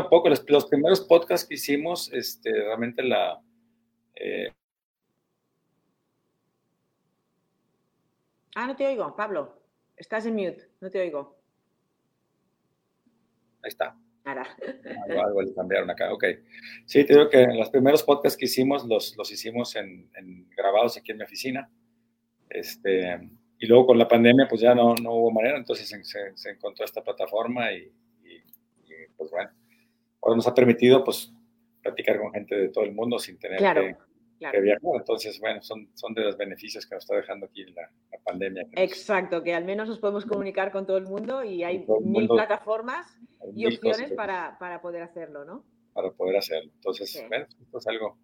a poco. Los, los primeros podcasts que hicimos, este, realmente la... Eh, Ah, no te oigo, Pablo. Estás en mute, no te oigo. Ahí está. Ahora. Algo, algo le cambiaron acá, ok. Sí, te digo que los primeros podcasts que hicimos los, los hicimos en, en grabados aquí en mi oficina. Este, y luego con la pandemia pues ya no, no hubo manera, entonces se, se, encontró esta plataforma y, y, y, pues bueno, ahora nos ha permitido pues platicar con gente de todo el mundo sin tener Claro, que, claro. que viajar. Entonces, bueno, son, son de los beneficios que nos está dejando aquí la, la pandemia. que nos- Exacto, que al menos nos podemos comunicar con todo el mundo y hay el mil mundo. plataformas hay y mil opciones que- para, para poder hacerlo, ¿no? para poder hacerlo. Entonces, Sí. bueno, esto es algo,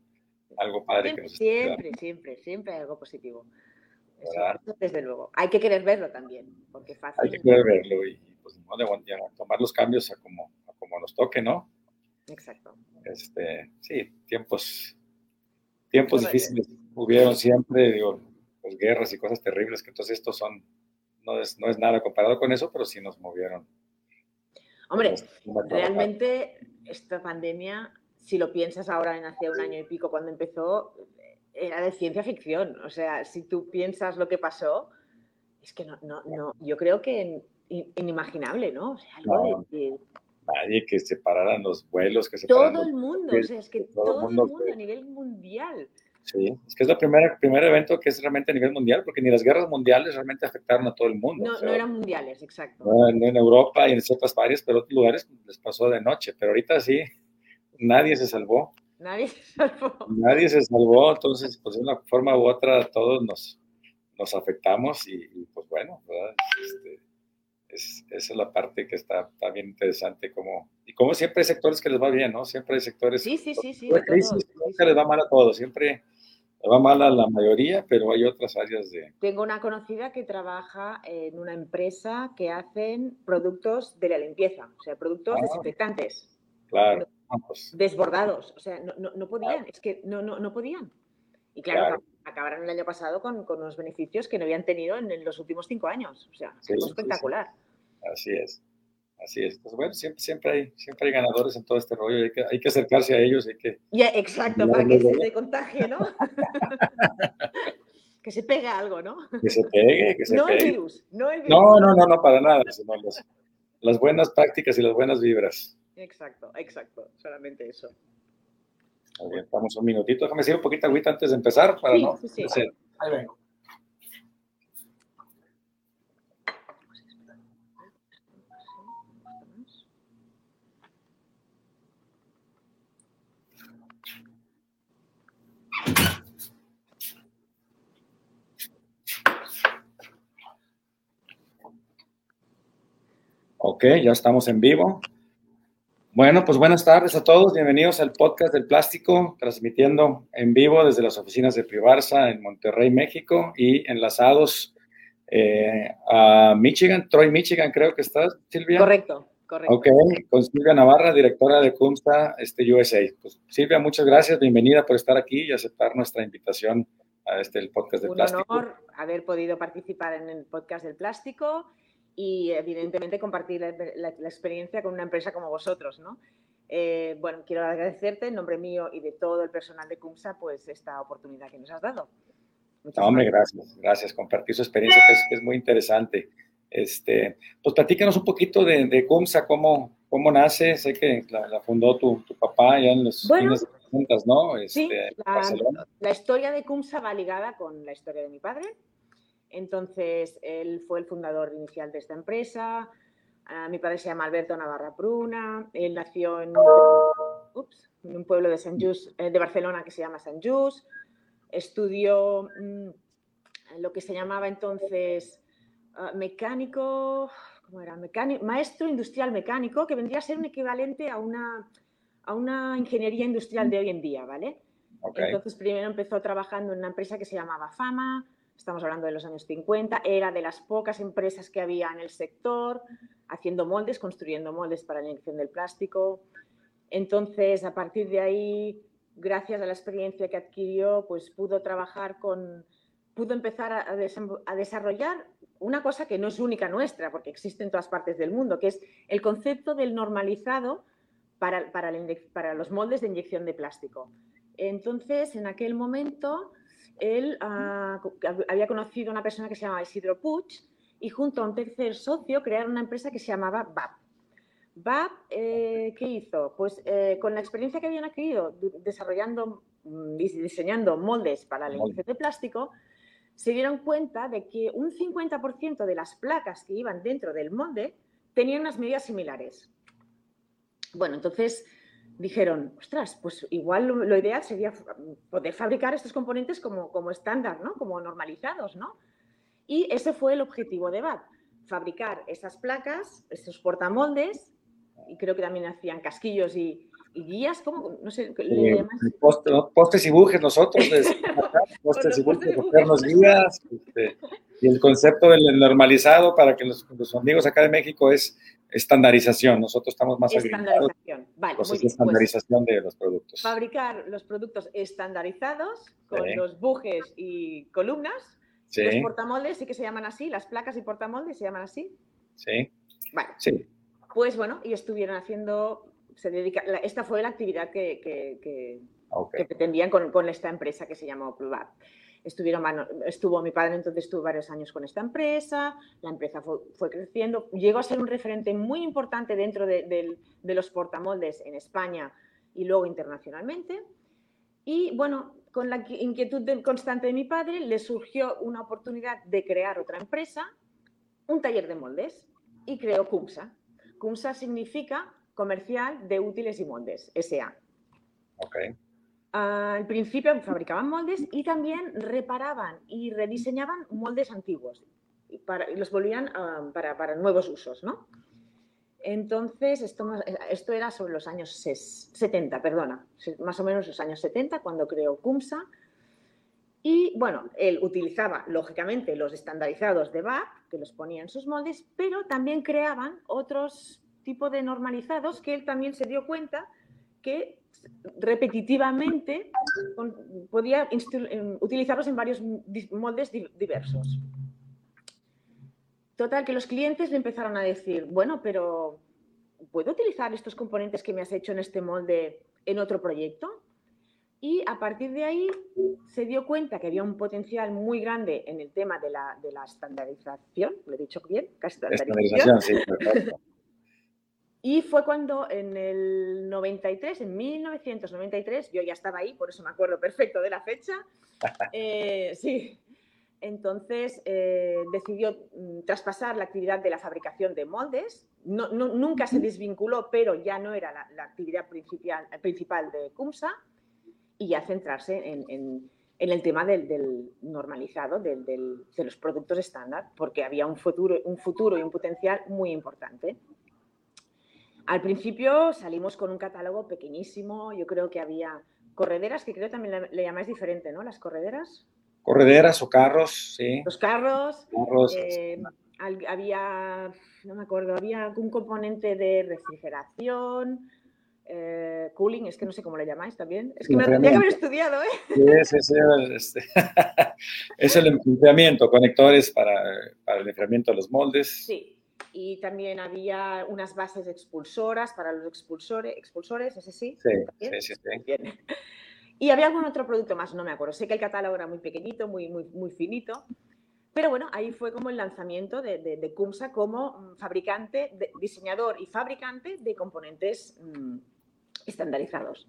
algo padre que Siempre, nos está siempre, siempre, siempre hay algo positivo. Eso, desde luego. Hay que querer verlo también, porque fácil. Hay que poder verlo y, pues no, de, ya, tomar los cambios a como, a como nos toque, ¿no? Exacto. Este, sí, tiempos, tiempos Bueno, difíciles hubieron siempre, digo, pues guerras y cosas terribles, que entonces estos son, no es, no es nada comparado con eso, pero sí nos movieron. Hombre, Nos realmente esta pandemia, si lo piensas ahora en hace un año y pico cuando empezó, era de ciencia ficción. O sea, si tú piensas lo que pasó, es que no, no, no yo creo que in- inimaginable, ¿no? O sea, algo No. de, de Nadie que separaran los vuelos, que todo separaran el mundo, o sea, es que todo el todo el mundo mundo que- a nivel mundial. Sí, es que es el primer, primer evento que es realmente a nivel mundial, porque ni las guerras mundiales realmente afectaron a todo el mundo. No, O sea, no eran mundiales, exacto. no en, en Europa y en ciertas áreas, pero otros lugares les pasó de noche. Pero ahorita sí, nadie se salvó. Nadie se salvó. Nadie se salvó, entonces, pues de una forma u otra, todos nos, nos afectamos y, y, pues bueno, ¿verdad? Este, es, esa es la parte que está, está bien interesante. Como, y como siempre hay sectores que les va bien, ¿no? Siempre hay sectores. Sí, sí, sí, sí. Crisis nunca les va mal a todos, siempre le va mal a la mayoría, pero hay otras áreas de. Tengo una conocida que trabaja en una empresa que hacen productos de la limpieza, o sea, productos Ah. desinfectantes, Claro, desbordados, o sea, no, no, no podían, es que no, no, no podían. Y claro, Claro. ac- acabaron el año pasado con, con unos beneficios que no habían tenido en, en los últimos cinco años, o sea, Sí, sí, sí. Así es. Así es. Entonces, bueno, siempre, siempre, hay, siempre hay ganadores en todo este rollo. Hay que, hay que acercarse a ellos, hay que. Ya, exacto, para que se te contagie, ¿no? que se pega algo, ¿no? Que se pegue, que se No el pegue. virus, no el virus. No, no, no, no, para nada, sino las, las buenas prácticas y las buenas vibras. Exacto, exacto, solamente eso. Muy bien, estamos un minutito. Déjame decir un poquito agüita antes de empezar para Sí, no. sí, sí. Ahí vengo. Ok, ya estamos en vivo. Bueno, pues buenas tardes a todos. Bienvenidos al podcast del plástico, transmitiendo en vivo desde las oficinas de Privarsa en Monterrey, México, y enlazados eh, a Michigan, Troy, Michigan, creo que estás, Silvia. Correcto, correcto. Ok, con Silvia Navarra, directora de CUMSA este, USA. Pues, Silvia, muchas gracias, bienvenida por estar aquí y aceptar nuestra invitación a este el podcast del Un plástico. honor haber podido participar en el podcast del plástico y evidentemente compartir la, la- la experiencia con una empresa como vosotros, ¿no? Eh, bueno, quiero agradecerte en nombre mío y de todo el personal de CUMSA pues esta oportunidad que nos has dado. Muchas No, hombre, gracias, gracias. Compartir su experiencia que es, que es muy interesante. Este, pues platícanos un poquito de, de CUMSA, cómo, cómo nace. Sé que la, la fundó tu, tu papá ya en los Bueno, 60, ¿no? Este, Sí, la, la historia de CUMSA va ligada con la historia de mi padre. Entonces, él fue el fundador inicial de esta empresa. Ah, mi padre se llama Alberto Navarra Pruna. Él nació en, ups, en un pueblo de, Sant Just, eh, de Barcelona que se llama Sant Just. Estudió mm, lo que se llamaba entonces ah, mecánico, ¿cómo era? Mecánico, maestro industrial mecánico, que vendría a ser un equivalente a una, a una ingeniería industrial de hoy en día, ¿vale? Entonces, primero empezó trabajando en una empresa que se llamaba Fama, estamos hablando de los años 50, era de las pocas empresas que había en el sector, haciendo moldes, construyendo moldes para la inyección del plástico. Entonces, a partir de ahí, gracias a la experiencia que adquirió, pues pudo trabajar con, pudo empezar a, a desarrollar una cosa que no es única nuestra, porque existe en todas partes del mundo, que es el concepto del normalizado para, para, los moldes de inyección de plástico. Entonces, en aquel momento, él ah, había conocido a una persona que se llamaba Isidro Puig y junto a un tercer socio crearon una empresa que se llamaba BAP. BAP, eh, ¿qué hizo? Pues eh, con la experiencia que habían adquirido desarrollando y mm, diseñando moldes para la inyección de plástico, se dieron cuenta de que un 50% de las placas que iban dentro del molde tenían unas medidas similares. Bueno, entonces dijeron, ostras, pues igual lo, ideal sería poder fabricar estos componentes como, como estándar, ¿no? Como normalizados, ¿no? Y ese fue el objetivo de BAT, fabricar esas placas, estos portamoldes, y creo que también hacían casquillos y, guías, ¿cómo? No sé, ¿le postes y bujes nosotros, postes y bujes, hacernos guías, este, y el concepto del normalizado para que los, amigos acá de México es estandarización. Nosotros estamos más Estandarización, vale. Pues es pues estandarización de los productos. Fabricar los productos estandarizados con los bujes y columnas. Los portamoldes sí que se llaman así, las placas y portamoldes se llaman así. Sí. Vale. Sí. Pues bueno, y estuvieron haciendo, se dedica, esta fue la actividad que, que, pretendían con, con, esta empresa que se llamó Pluvat estuvo mi padre entonces estuvo varios años con esta empresa, la empresa fue, creciendo, llegó a ser un referente muy importante dentro de, los portamoldes en España y luego internacionalmente. Y bueno, con la inquietud constante de mi padre, le surgió una oportunidad de crear otra empresa, un taller de moldes, y creó CUMSA. CUMSA significa Comercial de Útiles y Moldes, SA. Okay al principio fabricaban moldes y también reparaban y rediseñaban moldes antiguos y, para, los volvían ah, para, nuevos usos, ¿no? Entonces, esto, esto era sobre los años 70, perdona, más o menos los años 70, cuando creó CUMSA. Y bueno, él utilizaba, lógicamente, los estandarizados de BAP, que los ponía en sus moldes, pero también creaban otros tipos de normalizados que él también se dio cuenta que repetitivamente podía utilizarlos en varios moldes diversos. Total, que los clientes le empezaron a decir, bueno, pero ¿puedo utilizar estos componentes que me has hecho en este molde en otro proyecto? Y a partir de ahí se dio cuenta que había un potencial muy grande en el tema de la, de la estandarización, lo he dicho bien, estandarización. sí, y fue cuando en el 93, en 1993, yo ya estaba ahí, por eso me acuerdo perfecto de la fecha. Eh, sí, entonces eh, decidió mm, traspasar la actividad de la fabricación de moldes. No, nunca se desvinculó, pero ya no era la, actividad principal, principal, de CUMSA y ya centrarse en, el tema del, normalizado, de los productos estándar, porque había un futuro, un futuro y un potencial muy importante. Al principio salimos con un catálogo pequeñísimo, yo creo que había correderas, que creo también le, llamáis diferente, ¿no? Las correderas. Correderas o carros, sí. Los carros. Eh, había, no me acuerdo, había un componente de refrigeración, eh, cooling, es que no sé cómo le llamáis también. Es que me tendría que haber estudiado, ¿eh? Sí, sí, sí, es el enfriamiento, conectores para, para el enfriamiento de los moldes. Sí, y también había unas bases expulsoras para los expulsores, expulsores ¿ese sí? Sí, sí, sí. Y había algún otro producto más, no me acuerdo. Sé que el catálogo era muy pequeñito, muy, muy, muy finito. Pero bueno, ahí fue como el lanzamiento de, de, CUMSA como mm, fabricante, diseñador y fabricante de componentes mm, estandarizados.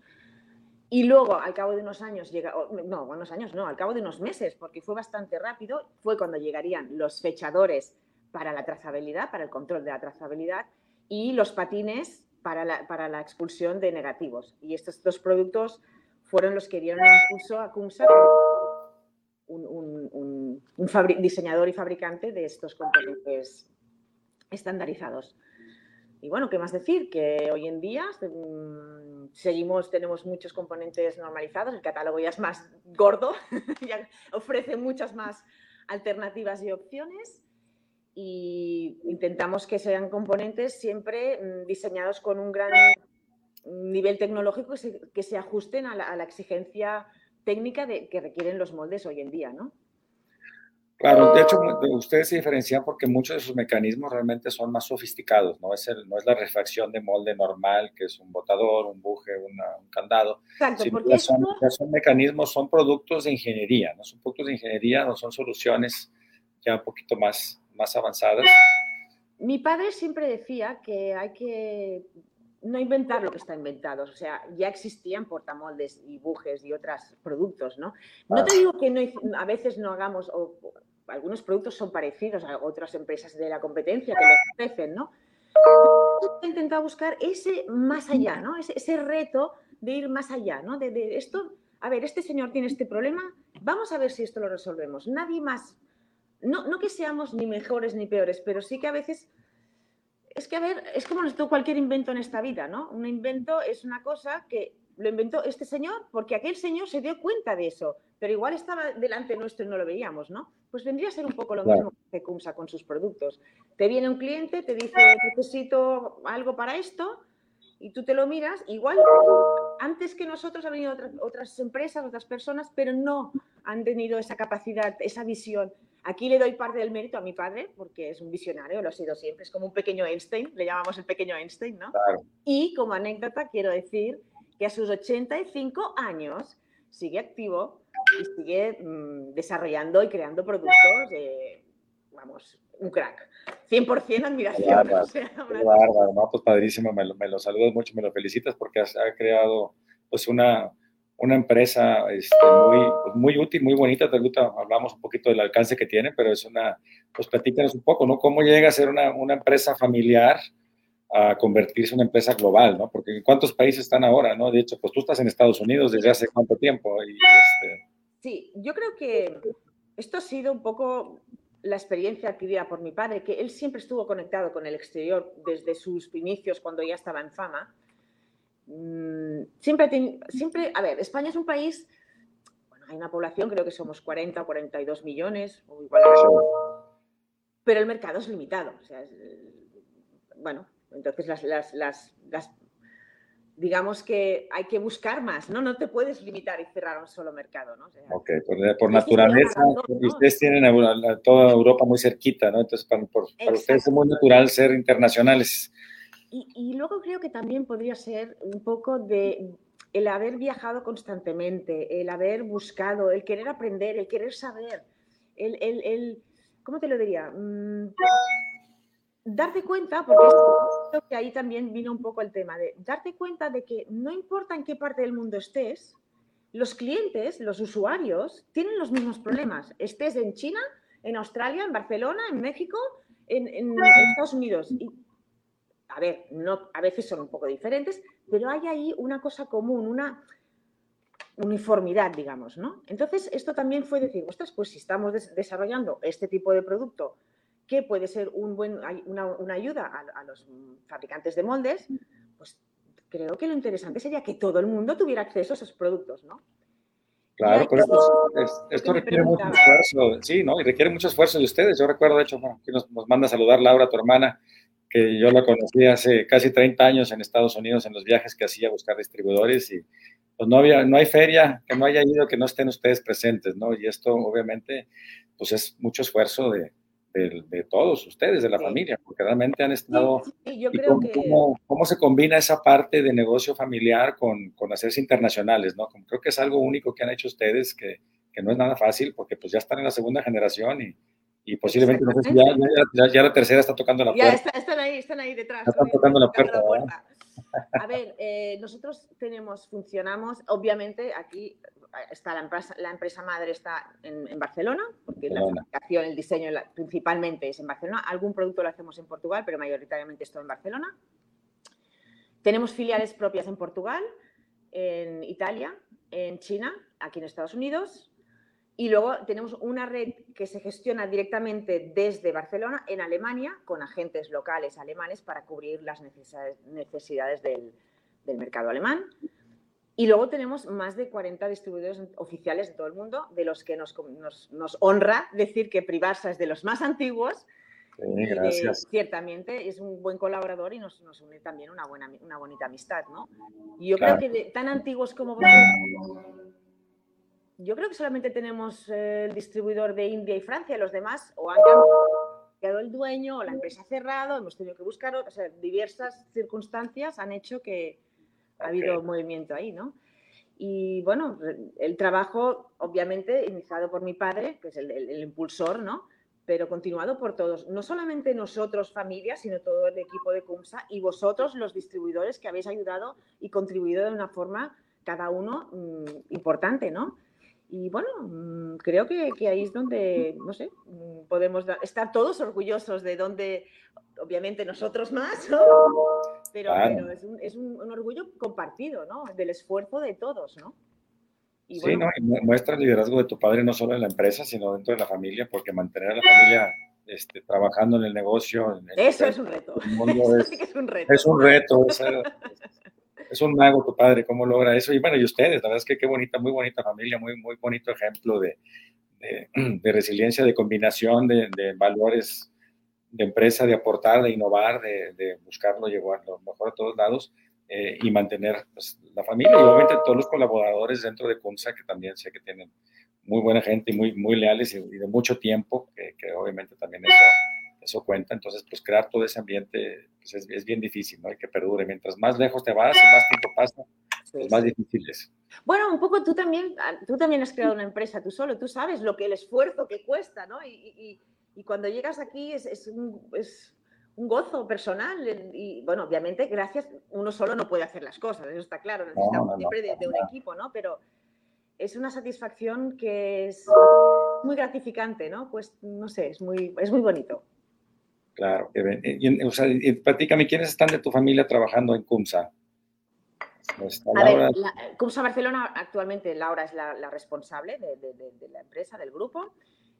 Y luego, al cabo de unos años, llega, no, unos años no, al cabo de unos meses, porque fue bastante rápido, fue cuando llegarían los fechadores para la trazabilidad, para el control de la trazabilidad, y los patines para la, expulsión de negativos. Y estos dos productos fueron los que dieron impulso a CUMSA, un, diseñador y fabricante de estos componentes estandarizados. Y bueno, ¿qué más decir? Que hoy en día mm, seguimos, tenemos muchos componentes normalizados, el catálogo ya es más gordo, ya ofrece muchas más alternativas y opciones y intentamos que sean componentes siempre mm, diseñados con un gran nivel tecnológico que se, ajusten a la, exigencia técnica de, que requieren los moldes hoy en día, ¿no? Claro, de hecho, ustedes se diferencian porque muchos de sus mecanismos realmente son más sofisticados, no es, el, no es la refracción de molde normal, que es un botador, un buje, un candado. Exacto, porque son, son, mecanismos, son productos de ingeniería, no son productos de ingeniería, no son soluciones ya un poquito más, más avanzadas. Mi padre siempre decía que hay que no inventar lo que está inventado, o sea, ya existían portamoldes y bujes y otros productos, ¿no? No te digo que no, a veces no hagamos, o, algunos productos son parecidos a otras empresas de la competencia que los ofrecen, ¿no? He intentado buscar ese más allá, ¿no? Ese, reto de ir más allá, ¿no? De, esto, a ver, este señor tiene este problema, vamos a ver si esto lo resolvemos. Nadie más, no, no que seamos ni mejores ni peores, pero sí que a veces es que, a ver, es como cualquier invento en esta vida, ¿no? Un invento es una cosa que lo inventó este señor porque aquel señor se dio cuenta de eso, pero igual estaba delante nuestro y no lo veíamos, ¿no? Pues vendría a ser un poco lo mismo que Cumsa con sus productos. Te viene un cliente, te dice, necesito algo para esto, y tú te lo miras, igual antes que nosotros han venido otras, otras empresas, otras personas, pero no han tenido esa capacidad, esa visión. Aquí le doy parte del mérito a mi padre, porque es un visionario, lo ha sido siempre, es como un pequeño Einstein, le llamamos el pequeño Einstein, ¿no? Y como anécdota quiero decir que a sus 85 años sigue activo y sigue mm, desarrollando y creando productos, vamos, un crack. 100% admiración. bárbaro, ¿no? Pues padrísimo, me lo, me saludas mucho, me lo felicitas porque has, ha creado pues una, una empresa este, muy, pues, muy útil, muy bonita. Ahorita hablamos un poquito del alcance que tiene, pero es una, pues platícanos un poco, ¿no? ¿Cómo llega a ser una, una empresa familiar a convertirse en una empresa global, ¿no? Porque ¿en cuántos países están ahora, ¿no? De hecho, pues tú estás en Estados Unidos desde hace cuánto tiempo. Este... Sí, yo creo que esto ha sido un poco la experiencia adquirida por mi padre, que él siempre estuvo conectado con el exterior desde sus inicios cuando ya estaba en fama Mm, siempre, siempre, a ver, España es un país, bueno, hay una población, creo que somos 40 o 42 millones, o igual, pero el mercado es limitado. O sea, bueno, entonces las, las, las, digamos que hay que buscar más, ¿no? No te puedes limitar y cerrar un solo mercado, ¿no? ok, por, naturaleza, ustedes tienen a, toda Europa muy cerquita, ¿no? Entonces, para, para ustedes es muy natural ser internacionales. Y, luego creo que también podría ser un poco de el haber viajado constantemente, el haber buscado, el querer aprender, el querer saber, el, el, el ¿cómo te lo diría? Mm, darte cuenta, porque ahí también vino un poco el tema, de darte cuenta de que no importa en qué parte del mundo estés, los clientes, los usuarios, tienen los mismos problemas. Estés en China, en Australia, en Barcelona, en México, en, Estados Unidos. A ver, no, a veces son un poco diferentes, pero hay ahí una cosa común, una uniformidad, digamos, ¿no? Entonces, esto también fue decir, ostras, pues si estamos desarrollando este tipo de producto que puede ser un buen, una, ayuda a, los fabricantes de moldes, pues creo que lo interesante sería que todo el mundo tuviera acceso a esos productos, ¿no? Claro, pero esto, requiere mucho esfuerzo, sí, ¿no? Y requiere mucho esfuerzo de ustedes. Yo recuerdo, de hecho, que nos, nos manda a saludar Laura, tu hermana, que yo la conocí hace casi 30 años en Estados Unidos en los viajes que hacía a buscar distribuidores y pues no, había, no hay feria que no haya ido que no estén ustedes presentes, ¿no? Y esto obviamente pues es mucho esfuerzo de, de, todos ustedes, de la familia, porque realmente han estado... yo creo cómo, que... cómo, se combina esa parte de negocio familiar con, con hacerse internacionales, ¿no? Como creo que es algo único que han hecho ustedes que, que no es nada fácil porque pues ya están en la segunda generación y y posiblemente no sé si ya, ya, la tercera está tocando la puerta. Ya están ahí, están ahí detrás. están tocando la puerta. A ver, eh, nosotros tenemos, funcionamos, obviamente aquí está la empresa, la empresa madre está en, Barcelona, porque la fabricación, el diseño principalmente es en Barcelona. Algún producto lo hacemos en Portugal, pero mayoritariamente esto en Barcelona. Tenemos filiales propias en Portugal, en Italia, en China, aquí en Estados Unidos, y luego tenemos una red que se gestiona directamente desde Barcelona en Alemania con agentes locales alemanes para cubrir las necesidades, del, mercado alemán. Y luego tenemos más de 40 distribuidores oficiales de todo el mundo, de los que nos, honra decir que Privarsa es de los más antiguos. Sí, gracias. ciertamente es un buen colaborador y nos, une también una, buena, una bonita amistad. ¿no? Y yo creo que tan antiguos como vosotros yo creo que solamente tenemos el distribuidor de India y Francia, los demás o han cambiado el dueño o la empresa ha cerrado, hemos tenido que buscar, o sea, diversas circunstancias han hecho que ha habido movimiento ahí, ¿no? Y bueno, el trabajo, obviamente, iniciado por mi padre, que es el, impulsor, ¿no? Pero continuado por todos, no solamente nosotros, familia, sino todo el equipo de CUMSA y vosotros, los distribuidores, que habéis ayudado y contribuido de una forma, cada uno, mm, importante, ¿no? Y bueno, mm, creo que, ahí es donde, no sé, mm, podemos estar todos orgullosos de donde, obviamente nosotros más, ¿no? pero, es, un, es un, orgullo compartido, ¿no? Del esfuerzo de todos, ¿no? sí, ¿no? Y muestra el liderazgo de tu padre no solo en la empresa, sino dentro de la familia, porque mantener a la familia este, trabajando en el negocio. Eso es un reto. Es, es, un reto. Es un reto. es un mago tu padre, cómo logra eso. Y bueno, y ustedes, la verdad es que qué bonita, muy bonita familia, muy, muy bonito ejemplo de, de, resiliencia, de combinación de, de, valores de empresa, de aportar, de innovar, de, buscarlo, llevar lo mejor a todos lados eh, y mantener pues, la familia. Y obviamente todos los colaboradores dentro de CUNSA, que también sé que tienen muy buena gente y muy, muy leales y, de mucho tiempo, que, que obviamente también eso eso cuenta. Entonces, pues crear todo ese ambiente pues, es, bien difícil, ¿no? Hay que perdure. Mientras más lejos te vas y más tiempo pasa, pues más difícil es. Bueno, un poco tú también, ah, tú también has creado una empresa tú solo, tú sabes lo que el esfuerzo que cuesta, ¿no? Y, y, cuando llegas aquí es, es, un, es, un, gozo personal y, bueno, obviamente, gracias, uno solo no puede hacer las cosas, eso está claro, necesitamos siempre de, de un equipo, ¿no? Pero es una satisfacción que es muy gratificante, ¿no? Pues no sé, es muy, es muy bonito. Claro, y, o sea, y platícame, ¿quiénes están de tu familia trabajando en CUMSA? A ver, CUMSA Barcelona actualmente Laura es la, responsable de, la empresa, del grupo.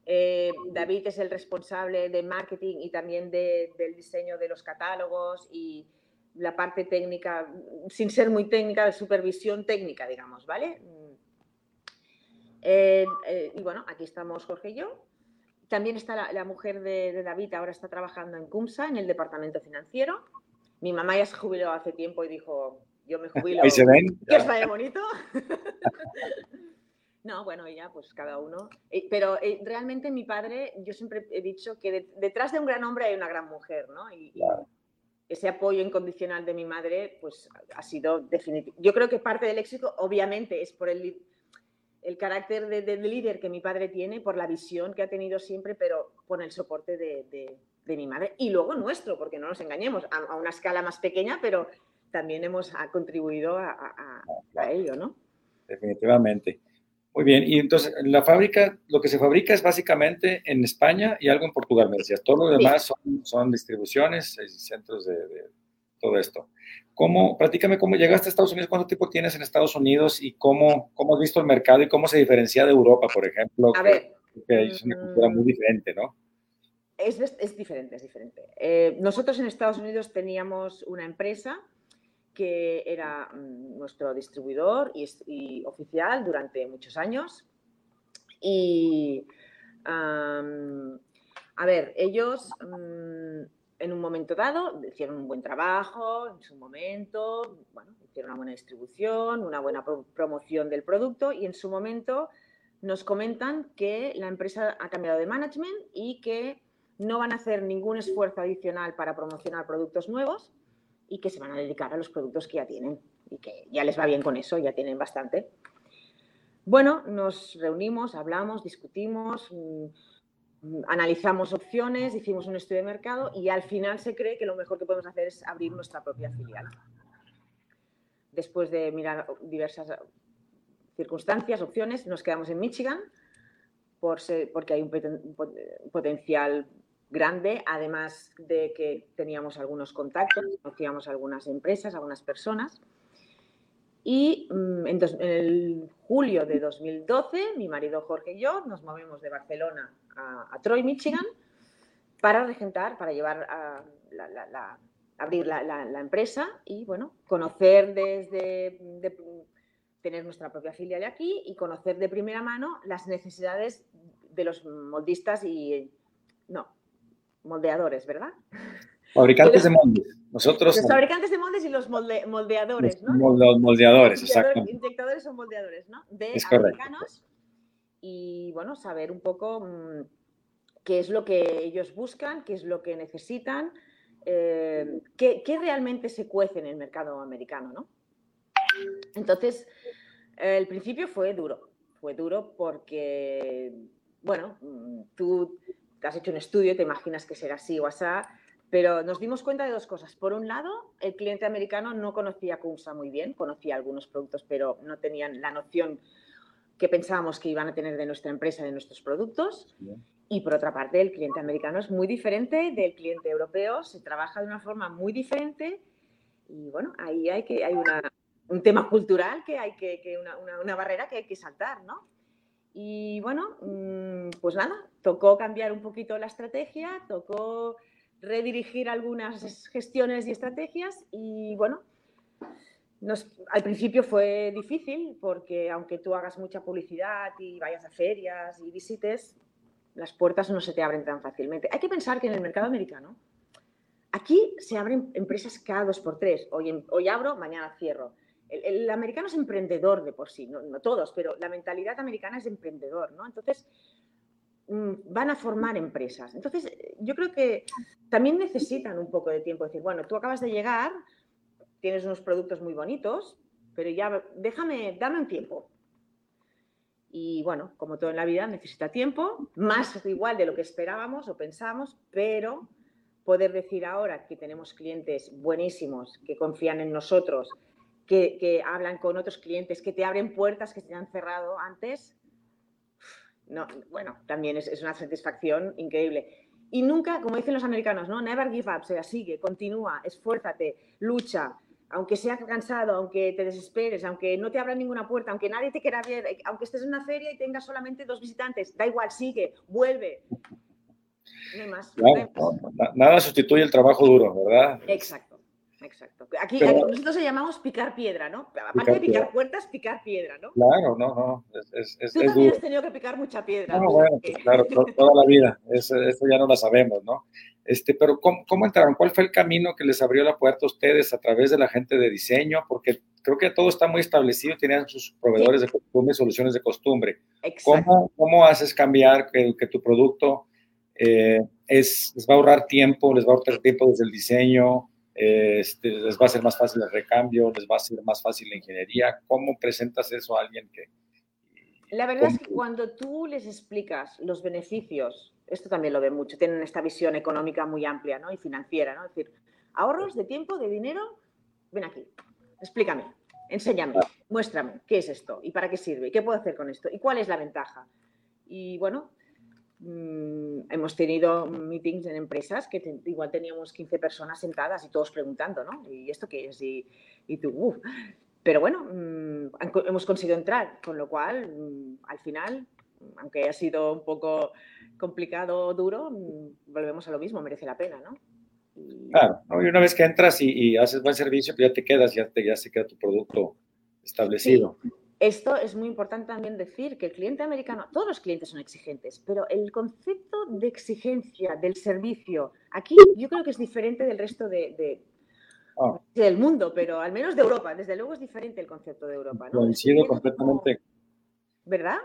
Eh, David es el responsable de marketing y también del diseño de los catálogos y la parte técnica, sin ser muy técnica, de supervisión técnica, digamos, ¿vale? Eh, eh, y bueno, aquí estamos Jorge y yo. También está la, mujer de, David, ahora está trabajando en CUMSA, en el departamento financiero. Mi mamá ya se jubiló hace tiempo y dijo, yo me jubilo. Ahí se ven. Que os vaya bonito. no, bueno, ya, pues cada uno. Eh, pero eh, realmente mi padre, yo siempre he dicho que detrás de un gran hombre hay una gran mujer, ¿no? Y, ese apoyo incondicional de mi madre, pues ha sido definitivo. Yo creo que parte del éxito, obviamente, es por el el carácter de, líder que mi padre tiene, por la visión que ha tenido siempre, pero con el soporte de, mi madre. Y luego nuestro, porque no nos engañemos, a, una escala más pequeña, pero también hemos contribuido a, ello, ¿no? Definitivamente. Muy bien, y entonces la fábrica, lo que se fabrica es básicamente en España y algo en Portugal, me decías. Todo lo demás son, son, distribuciones, centros de, todo esto. ¿Cómo, platícame cómo llegaste a Estados Unidos, cuánto tiempo tienes en Estados Unidos y cómo, cómo has visto el mercado y cómo se diferencia de Europa, por ejemplo? A ver. es una cultura muy diferente, ¿no? Es, es diferente, es diferente. Eh, nosotros en Estados Unidos teníamos una empresa que era mm, nuestro distribuidor y, oficial durante muchos años. Y, a ver, ellos mm, en un momento dado hicieron un buen trabajo, en su momento, bueno, hicieron una buena distribución, una buena promoción del producto y en su momento nos comentan que la empresa ha cambiado de management y que no van a hacer ningún esfuerzo adicional para promocionar productos nuevos y que se van a dedicar a los productos que ya tienen y que ya les va bien con eso, ya tienen bastante. Bueno, nos reunimos, hablamos, discutimos, mm, analizamos opciones, hicimos un estudio de mercado y al final se cree que lo mejor que podemos hacer es abrir nuestra propia filial. Después de mirar diversas circunstancias, opciones, nos quedamos en Michigan por porque hay un potencial grande, además de que teníamos algunos contactos, conocíamos algunas empresas, algunas personas. Y en, el julio de 2012, mi marido Jorge y yo nos movemos de Barcelona a, Troy, Michigan, para regentar, para llevar a la, abrir la, empresa y, bueno, conocer desde, tener nuestra propia filial aquí y conocer de primera mano las necesidades de los moldistas y, no, moldeadores, ¿verdad? Fabricantes de moldes. Nosotros los fabricantes de moldes y los moldeadores, ¿no? Los moldeadores, exacto. Inyectadores o moldeadores, ¿no? De americanos y, bueno, saber un poco mm, qué es lo que ellos buscan, qué es lo que necesitan, eh, qué, realmente se cuece en el mercado americano, ¿no? Entonces, el principio fue duro, fue duro porque, bueno, mm, tú has hecho un estudio, te imaginas que será así o así, pero nos dimos cuenta de dos cosas. Por un lado, el cliente americano no conocía CUMSA muy bien, conocía algunos productos, pero no tenían la noción que pensábamos que iban a tener de nuestra empresa, de nuestros productos. Y por otra parte, el cliente americano es muy diferente del cliente europeo, se trabaja de una forma muy diferente y bueno, ahí hay, que, hay un tema cultural que hay que, una, barrera que hay que saltar, ¿no? Y bueno, mm, pues nada, tocó cambiar un poquito la estrategia, tocó redirigir algunas gestiones y estrategias y bueno, al principio fue difícil porque aunque tú hagas mucha publicidad y vayas a ferias y visites, las puertas no se te abren tan fácilmente. Hay que pensar que en el mercado americano, aquí se abren empresas cada dos por tres. Hoy, hoy abro, mañana cierro. El, americano es emprendedor de por sí, no, no, todos, pero la mentalidad americana es emprendedor, ¿no? Entonces, van a formar empresas. Entonces, yo creo que también necesitan un poco de tiempo. Decir, bueno, tú acabas de llegar, tienes unos productos muy bonitos, pero ya déjame, dame un tiempo. Y bueno, como todo en la vida, necesita tiempo, más igual de lo que esperábamos o pensamos, pero poder decir ahora que tenemos clientes buenísimos, que confían en nosotros, que, hablan con otros clientes, que te abren puertas que se han cerrado antes, no, bueno, también es, es, una satisfacción increíble. Y nunca, como dicen los americanos, ¿no? Never give up, o sea, sigue, continúa, esfuérzate, lucha, aunque sea cansado, aunque te desesperes, aunque no te abra ninguna puerta, aunque nadie te quiera ver, aunque estés en una feria y tengas solamente dos visitantes, da igual, sigue, vuelve. No hay más. Nada sustituye el trabajo duro, ¿verdad? Exacto. Exacto. Aquí, nosotros se llamamos picar piedra, ¿no? Aparte de picar puertas, picar piedra, ¿no? Claro, no, no. Es, es, Tú también has tenido que picar mucha piedra. No, bueno, pues claro, toda la vida. Eso, ya no la sabemos, ¿no? Este, pero ¿cómo, entraron? ¿Cuál fue el camino que les abrió la puerta a ustedes a través de la gente de diseño? Porque creo que todo está muy establecido, tenían sus proveedores de costumbre, soluciones de costumbre. ¿Cómo, ¿Cómo, haces cambiar que, que tu producto eh, es, les va a ahorrar tiempo, les va a ahorrar tiempo desde el diseño, este, les va a ser más fácil el recambio, les va a ser más fácil la ingeniería? ¿Cómo presentas eso a alguien que... La verdad es que cuando tú les explicas los beneficios esto también lo ven mucho, tienen esta visión económica muy amplia ¿no? y financiera, ¿no? Es decir, ahorros de tiempo, de dinero, ven aquí, explícame, enséñame, muéstrame qué es esto y para qué sirve, y qué puedo hacer con esto y cuál es la ventaja. Y bueno, mm, hemos tenido meetings en empresas que igual teníamos 15 personas sentadas y todos preguntando, ¿no? ¿Y esto qué es? Y, tú, Pero bueno, mm, hemos conseguido entrar, con lo cual, mm, al final, aunque ha sido un poco complicado o duro, volvemos a lo mismo, merece la pena, ¿no? Claro, y una vez que entras y, haces buen servicio, pues ya te quedas, ya, te, ya se queda tu producto establecido. Esto es muy importante también decir que el cliente americano, todos los clientes son exigentes, pero el concepto de exigencia del servicio aquí yo creo que es diferente del resto de, ah. del mundo, pero al menos de Europa. Desde luego es diferente el concepto de Europa. ¿no? Coincido completamente. ¿Verdad?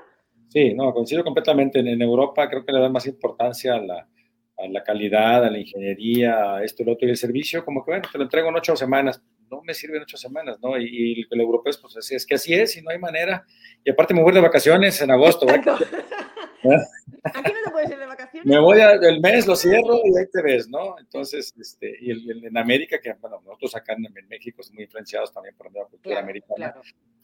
Sí, no, coincido completamente. En, Europa creo que le dan más importancia a la, a la, calidad, a la ingeniería, a esto y lo otro. Y el servicio, como que, bueno, te lo entrego en ocho semanas. No me sirve en ocho semanas, ¿no? Y, el europeo es, pues, es que así es y no hay manera. Y aparte me voy de vacaciones en agosto. Aquí no te puedes ir de vacaciones. Me voy al mes, lo cierro y ahí te ves, ¿no? Entonces, este, y el, en América, que bueno, nosotros acá en, México somos muy influenciados también por la cultura americana,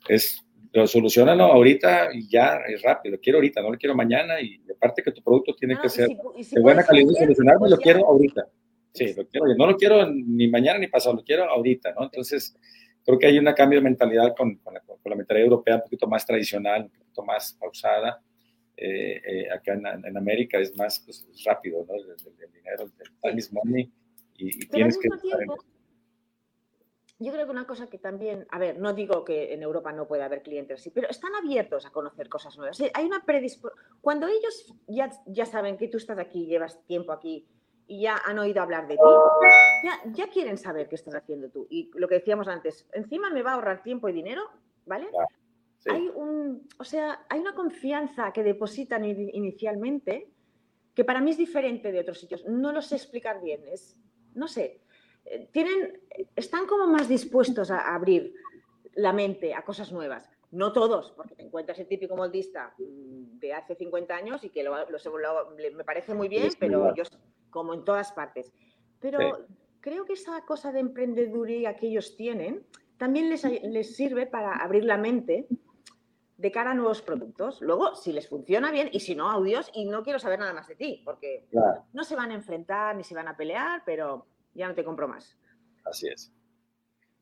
es lo solucionalo ahorita y ya es rápido. Lo quiero ahorita, no lo quiero mañana. Y aparte que tu producto tiene que ser de buena calidad y solucionarlo, pues lo quiero ahorita. Sí, lo quiero. No lo quiero ni mañana ni pasado, lo quiero ahorita, ¿no? Entonces, creo que hay un cambio de mentalidad con, con, la, con, la, mentalidad europea un poquito más tradicional, un poquito más pausada. Eh, eh, acá en, América es más pues, rápido, ¿no? El, dinero, el time is money y, tienes que yo creo que una cosa que también, a ver, no digo que en Europa no pueda haber clientes así, pero están abiertos a conocer cosas nuevas. Hay una predisposición. Cuando ellos ya, ya saben que tú estás aquí, llevas tiempo aquí y ya han oído hablar de ti, ya, ya quieren saber qué estás haciendo tú. Y lo que decíamos antes, encima me va a ahorrar tiempo y dinero, ¿vale? hay un, o sea, hay una confianza que depositan inicialmente que para mí es diferente de otros sitios. No lo sé explicar bien, es, no sé, eh, tienen, están como más dispuestos a abrir la mente a cosas nuevas. No todos, porque te encuentras el típico moldista mm, de hace 50 años y que lo, me parece muy bien, pero yo, como en todas partes. Pero creo que esa cosa de emprendeduría que ellos tienen también les, les sirve para abrir la mente de cara a nuevos productos. Luego, si les funciona bien y si no, audios y no quiero saber nada más de ti, porque no se van a enfrentar ni se van a pelear, pero ya no te compro más. Así es.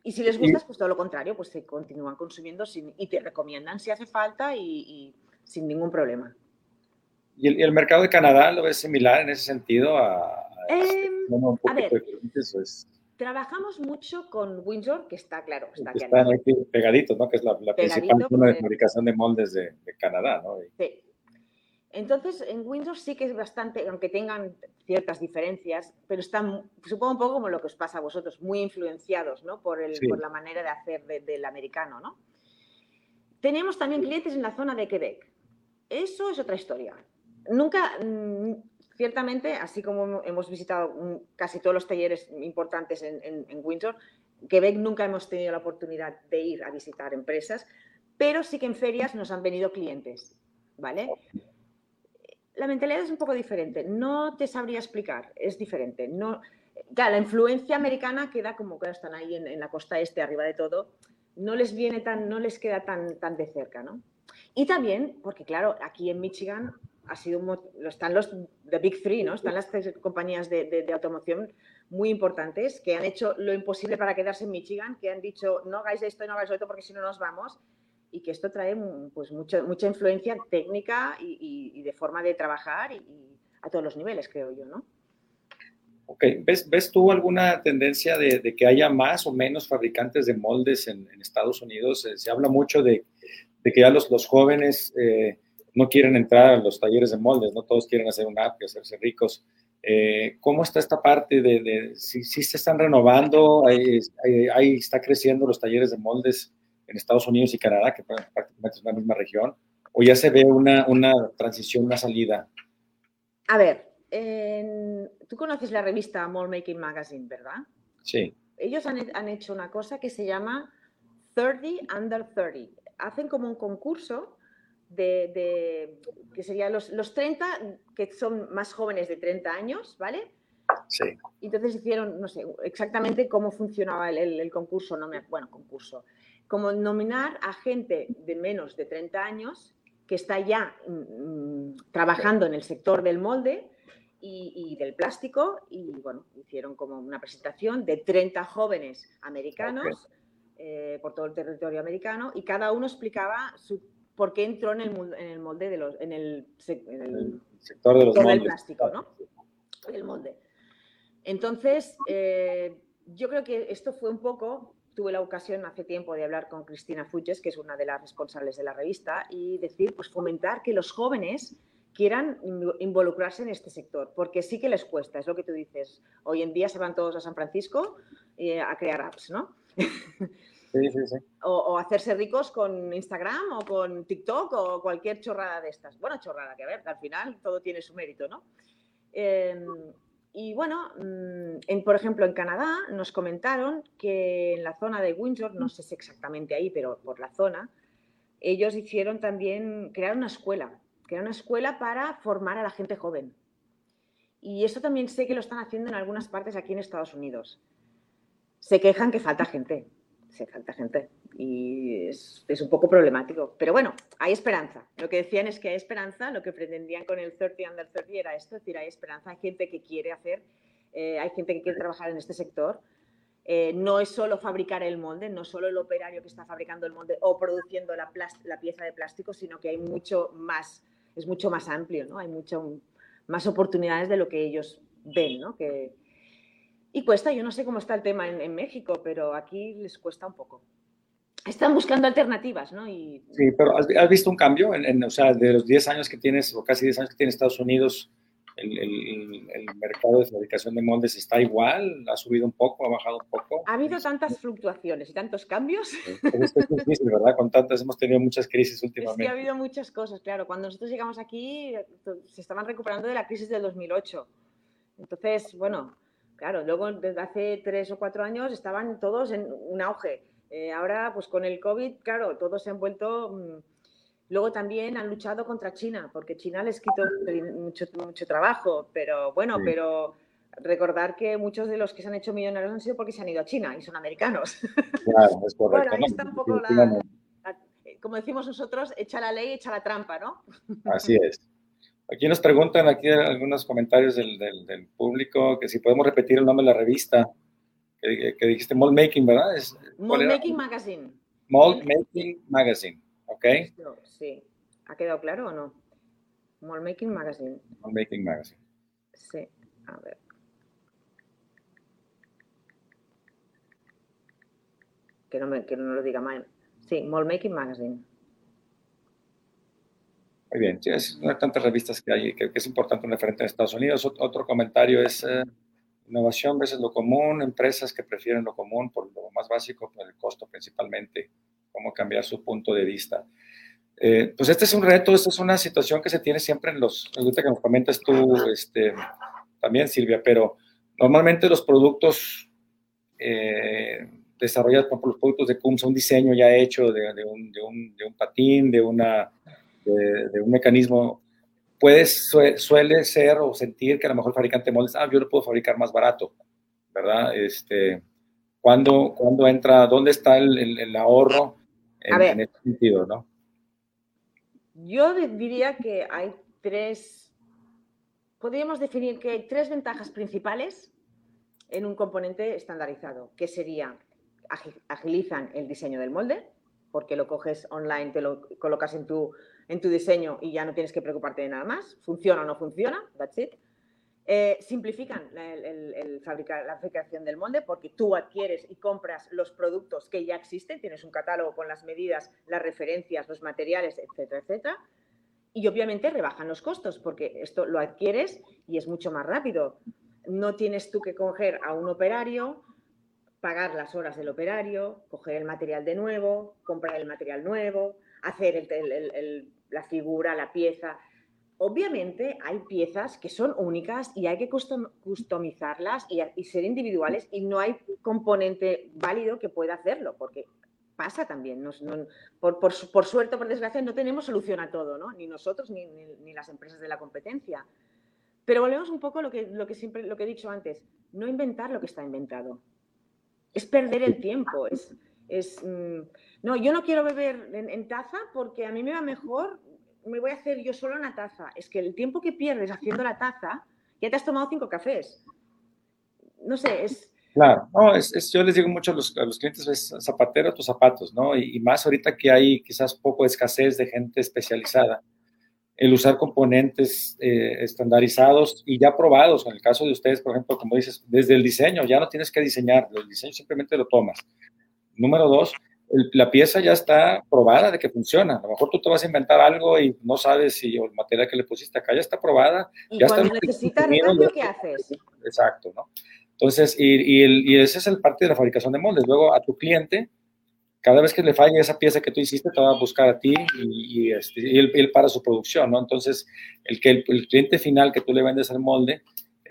Y si les gusta, pues todo lo contrario, pues se continúan consumiendo y te recomiendan si hace falta y, sin ningún problema. ¿Y el, mercado de Canadá lo ves similar en ese sentido a, em, a ver, Trabajamos mucho con Windsor, que está claro. Está Están aquí pegaditos, ¿no? Que es la, principal zona de fabricación de moldes de, Canadá, ¿no? Sí. Entonces, en Windsor sí que es bastante, aunque tengan ciertas diferencias, pero están, supongo un poco como lo que os pasa a vosotros, muy influenciados ¿no? por, el, por la manera de hacer del americano. ¿no? Tenemos también clientes en la zona de Quebec. Eso es otra historia. Nunca, mm, Ciertamente, así como hemos visitado casi todos los talleres importantes en, Windsor, Quebec nunca hemos tenido la oportunidad de ir a visitar empresas, pero sí que en ferias nos han venido clientes, ¿vale? La mentalidad es un poco diferente, no te sabría explicar, es diferente. No, la influencia americana queda como que están ahí en, la costa este, arriba de todo, no les viene tan, no les queda tan, tan de cerca, ¿no? Y también, porque claro, aquí en Michigan ha sido están los the Big Three, ¿no? Están las tres compañías de, automoción muy importantes que han hecho lo imposible para quedarse en Michigan, que han dicho no hagáis esto y no hagáis esto porque si no nos vamos y que esto trae pues mucha influencia técnica y, de forma de trabajar y, a todos los niveles, creo yo, ¿no? Ok, ¿ves, ves tú alguna tendencia de, que haya más o menos fabricantes de moldes en, Estados Unidos? Se, habla mucho de, que ya los, los jóvenes eh, no quieren entrar a los talleres de moldes, no todos quieren hacer un app y hacerse ricos. Eh, ¿Cómo está esta parte de, si, se están renovando? Ahí, está creciendo los talleres de moldes en Estados Unidos y Canadá, que prácticamente es la misma región, o ya se ve una, una transición, una salida? A ver, tú conoces la revista Mold Making Magazine, ¿verdad? Sí. Ellos han, han hecho una cosa que se llama 30 Under 30. Hacen como un concurso de, que serían los, los 30 que son más jóvenes de 30 años, ¿vale? Sí. Entonces hicieron, no sé, exactamente cómo funcionaba el, el, concurso, no me, bueno, concurso, como nominar a gente de menos de 30 años que está ya mm, mm, trabajando en el sector del molde y, del plástico y bueno, hicieron como una presentación de 30 jóvenes americanos eh, por todo el territorio americano y cada uno explicaba su por qué entró en el, en el molde de los, en el, sector de los moldes. plástico, ¿no? El molde. Entonces, eh, yo creo que esto fue un poco, tuve la ocasión hace tiempo de hablar con Cristina Fuches, que es una de las responsables de la revista, y decir, pues fomentar que los jóvenes quieran involucrarse en este sector, porque sí que les cuesta, es lo que tú dices. Hoy en día se van todos a San Francisco eh, a crear apps, ¿no? O, hacerse ricos con Instagram o con TikTok o cualquier chorrada de estas. Bueno, chorrada, que a ver, al final todo tiene su mérito, ¿no? Em, y bueno, mm, en, por ejemplo, en Canadá nos comentaron que en la zona de Windsor, no sé si exactamente ahí, pero por la zona, ellos hicieron también, crear una escuela, crear una escuela para formar a la gente joven. Y eso también sé que lo están haciendo en algunas partes aquí en Estados Unidos. Se quejan que falta gente, se falta gente y es, un poco problemático. Pero bueno, hay esperanza. Lo que decían es que hay esperanza, lo que pretendían con el 30 under 30 era esto, es decir, hay esperanza, hay gente que quiere hacer, eh, hay gente que quiere trabajar en este sector. Eh, no es solo fabricar el molde, no solo el operario que está fabricando el molde o produciendo la, la pieza de plástico, sino que hay mucho más, es mucho más amplio, ¿no? Hay mucho más oportunidades de lo que ellos ven, ¿no? Que, y cuesta, yo no sé cómo está el tema en, México, pero aquí les cuesta un poco. Están buscando alternativas, ¿no? Y... Sí, pero ¿has, visto un cambio? En, o sea, de los 10 años que tienes, o casi 10 años que tiene Estados Unidos, el, mercado de fabricación de moldes está igual, ha subido un poco, ha bajado un poco. Ha habido tantas fluctuaciones y tantos cambios. Es, difícil, ¿verdad? Con tantas hemos tenido muchas crisis últimamente. Es que ha habido muchas cosas, claro. Cuando nosotros llegamos aquí se estaban recuperando de la crisis del 2008. Entonces, bueno, claro, luego desde hace tres o cuatro años estaban todos en un auge. Eh, ahora, pues con el COVID, claro, todos se han vuelto... Mm, Luego también han luchado contra China, porque China les quitó mucho, mucho trabajo, pero bueno, pero recordar que muchos de los que se han hecho millonarios han sido porque se han ido a China y son americanos. Claro, es correcto. bueno, ahí está un poco la, como decimos nosotros, echa la ley, echa la trampa, ¿no? Así es. Aquí nos preguntan, aquí algunos comentarios del, del, público, que si podemos repetir el nombre de la revista, que, que dijiste Mold Making, ¿verdad? Mold Making Magazine. Mold Making Magazine. ¿Ok? Sí. ¿Ha quedado claro o no? Mall Making Magazine. Mall Making Magazine. Sí, a ver. Que no, me, que no lo diga mal. Sí, Mall Making Magazine. Muy bien, sí, es tantas revistas que hay, que, es importante un referente en Estados Unidos. Otro comentario es eh, innovación veces lo común, empresas que prefieren lo común por lo más básico, por el costo principalmente cómo cambiar su punto de vista. Eh, pues este es un reto, esta es una situación que se tiene siempre en los, ahorita que nos comentas tú este, también, Silvia, pero normalmente los productos eh, desarrollados por los productos de CUMS, un diseño ya hecho de, un, de, un, de un, patín, de, una, de, un mecanismo, puedes, suele ser o sentir que a lo mejor el fabricante de moldes, ah, yo lo puedo fabricar más barato, ¿verdad? Este, ¿cuándo, cuando entra, dónde está el, el ahorro? en, ese sentido, ¿no? Yo diría que hay tres, podríamos definir que hay tres ventajas principales en un componente estandarizado, que sería agilizan el diseño del molde, porque lo coges online, te lo colocas en tu, en tu diseño y ya no tienes que preocuparte de nada más. Funciona o no funciona, that's it. Eh, simplifican el, la fabricación del molde porque tú adquieres y compras los productos que ya existen, tienes un catálogo con las medidas, las referencias, los materiales, etcétera, etcétera. Y obviamente rebajan los costos porque esto lo adquieres y es mucho más rápido. No tienes tú que coger a un operario, pagar las horas del operario, coger el material de nuevo, comprar el material nuevo, hacer la figura, la pieza. Obviamente hay piezas que son únicas y hay que customizarlas y, ser individuales y no hay componente válido que pueda hacerlo, porque pasa también. por, suerte o por desgracia no tenemos solución a todo, ¿no? ni nosotros ni, las empresas de la competencia. Pero volvemos un poco a lo que, siempre, lo que he dicho antes, no inventar lo que está inventado. Es perder el tiempo, es, es mm, no, yo no quiero beber en, taza porque a mí me va mejor me voy a hacer yo solo una taza. Es que el tiempo que pierdes haciendo la taza, ya te has tomado cinco cafés. No sé, es... Claro, no, es, yo les digo mucho a los, clientes, es zapatero a tus zapatos, ¿no? Y, más ahorita que hay quizás poco de escasez de gente especializada, el usar componentes eh, estandarizados y ya probados, en el caso de ustedes, por ejemplo, como dices, desde el diseño, ya no tienes que diseñar, el diseño simplemente lo tomas. Número dos, la pieza ya está probada de que funciona. A lo mejor tú te vas a inventar algo y no sabes si el material que le pusiste acá ya está probada. Y ya cuando necesitas ¿qué haces? Exacto, ¿no? Entonces, y, y, y ese es el parte de la fabricación de moldes. Luego, a tu cliente, cada vez que le falle esa pieza que tú hiciste, te va a buscar a ti y, este, y él, para su producción, ¿no? Entonces, el que el, cliente final que tú le vendes al molde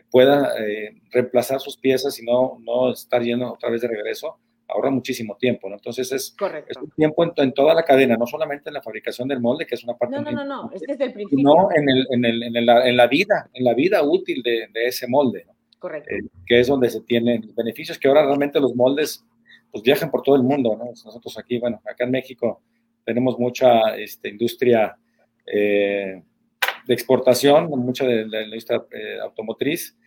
pueda eh, reemplazar sus piezas y no, no estar yendo otra vez de regreso, ahorra muchísimo tiempo, ¿no? Entonces es, es un tiempo en, toda la cadena, no solamente en la fabricación del molde, que es una parte... No, no, no, no, es desde el principio. No, en, el, en, el, en, el, en, la vida, en la vida útil de, de ese molde, ¿no? Correcto. Eh, que es donde se tienen beneficios, que ahora realmente los moldes pues viajan por todo el mundo, ¿no? Nosotros aquí, bueno, acá en México tenemos mucha este, industria eh, de exportación, mucha de, la industria eh, automotriz,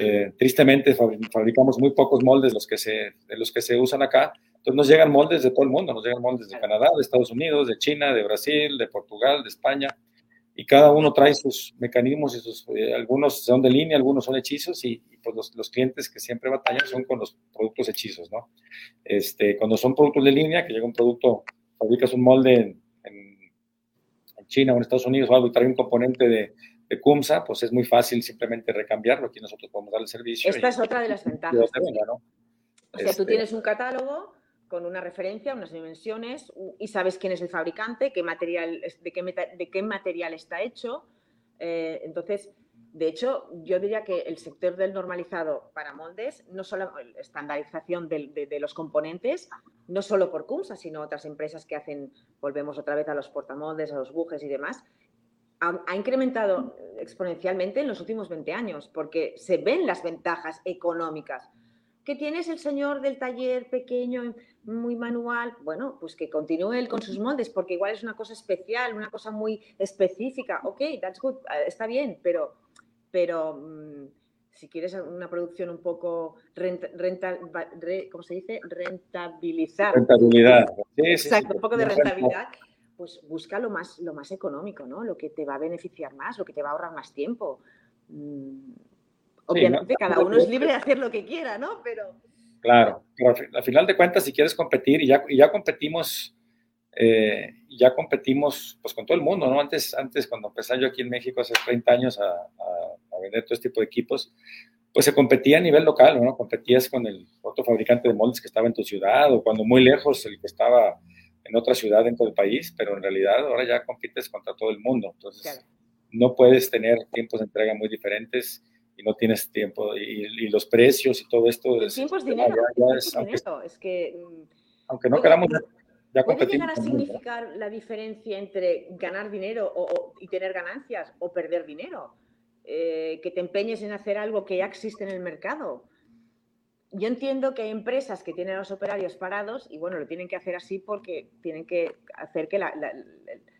eh, tristemente fabricamos muy pocos moldes los que se, de los que se usan acá. Entonces nos llegan moldes de todo el mundo, nos llegan moldes de Canadá, de Estados Unidos, de China, de Brasil, de Portugal, de España. Y cada uno trae sus mecanismos y sus, eh, algunos son de línea, algunos son hechizos y, pues los, los, clientes que siempre batallan son con los productos hechizos, ¿no? Este, cuando son productos de línea, que llega un producto, fabricas un molde en, en, China o en Estados Unidos o algo y trae un componente de, de CUMSA, pues es muy fácil simplemente recambiarlo. Aquí nosotros podemos dar el servicio. Esta es otra de las ventajas. O sea, tú este tienes un catálogo con una referencia, unas dimensiones y sabes quién es el fabricante, qué material, de, qué, de qué material está hecho. Eh, entonces, de hecho, yo diría que el sector del normalizado para moldes, no solo estandarización de, los componentes, no solo por CUMSA, sino otras empresas que hacen, volvemos otra vez a los portamoldes, a los bujes y demás, ha, ha, incrementado exponencialmente en los últimos 20 años, porque se ven las ventajas económicas que tienes el señor del taller pequeño, muy manual, bueno, pues que continúe él con sus moldes, porque igual es una cosa especial, una cosa muy específica. Ok, that's good, eh, está bien, pero, pero mm, si quieres una producción un poco renta, ¿cómo se dice? Rentabilizar. Rentabilidad. Exacto, un poco de rentabilidad. Pues busca lo más, lo más económico, ¿no? Lo que te va a beneficiar más, lo que te va a ahorrar más tiempo. Mm, Obviamente, cada uno es libre de hacer lo que quiera, ¿no? Pero. Claro, pero al final de cuentas, si quieres competir, y ya, y ya competimos, eh, ya competimos pues con todo el mundo, ¿no? Antes, antes cuando empecé yo aquí en México hace 30 años a, a, vender todo este tipo de equipos, pues se competía a nivel local, ¿no? Competías con el otro fabricante de moldes que estaba en tu ciudad o cuando muy lejos el que estaba en otra ciudad dentro del país, pero en realidad ahora ya compites contra todo el mundo. Entonces, no puedes tener tiempos de entrega muy diferentes y no tienes tiempo y, los precios y todo esto. El tiempo es dinero. es, aunque, es que, mm, aunque no queramos, ya. ¿Puede llegar a significar la diferencia entre ganar dinero o, y tener ganancias o perder dinero? Eh, que te empeñes en hacer algo que ya existe en el mercado. Yo entiendo que hay empresas que tienen a los operarios parados y bueno, lo tienen que hacer así porque tienen que hacer que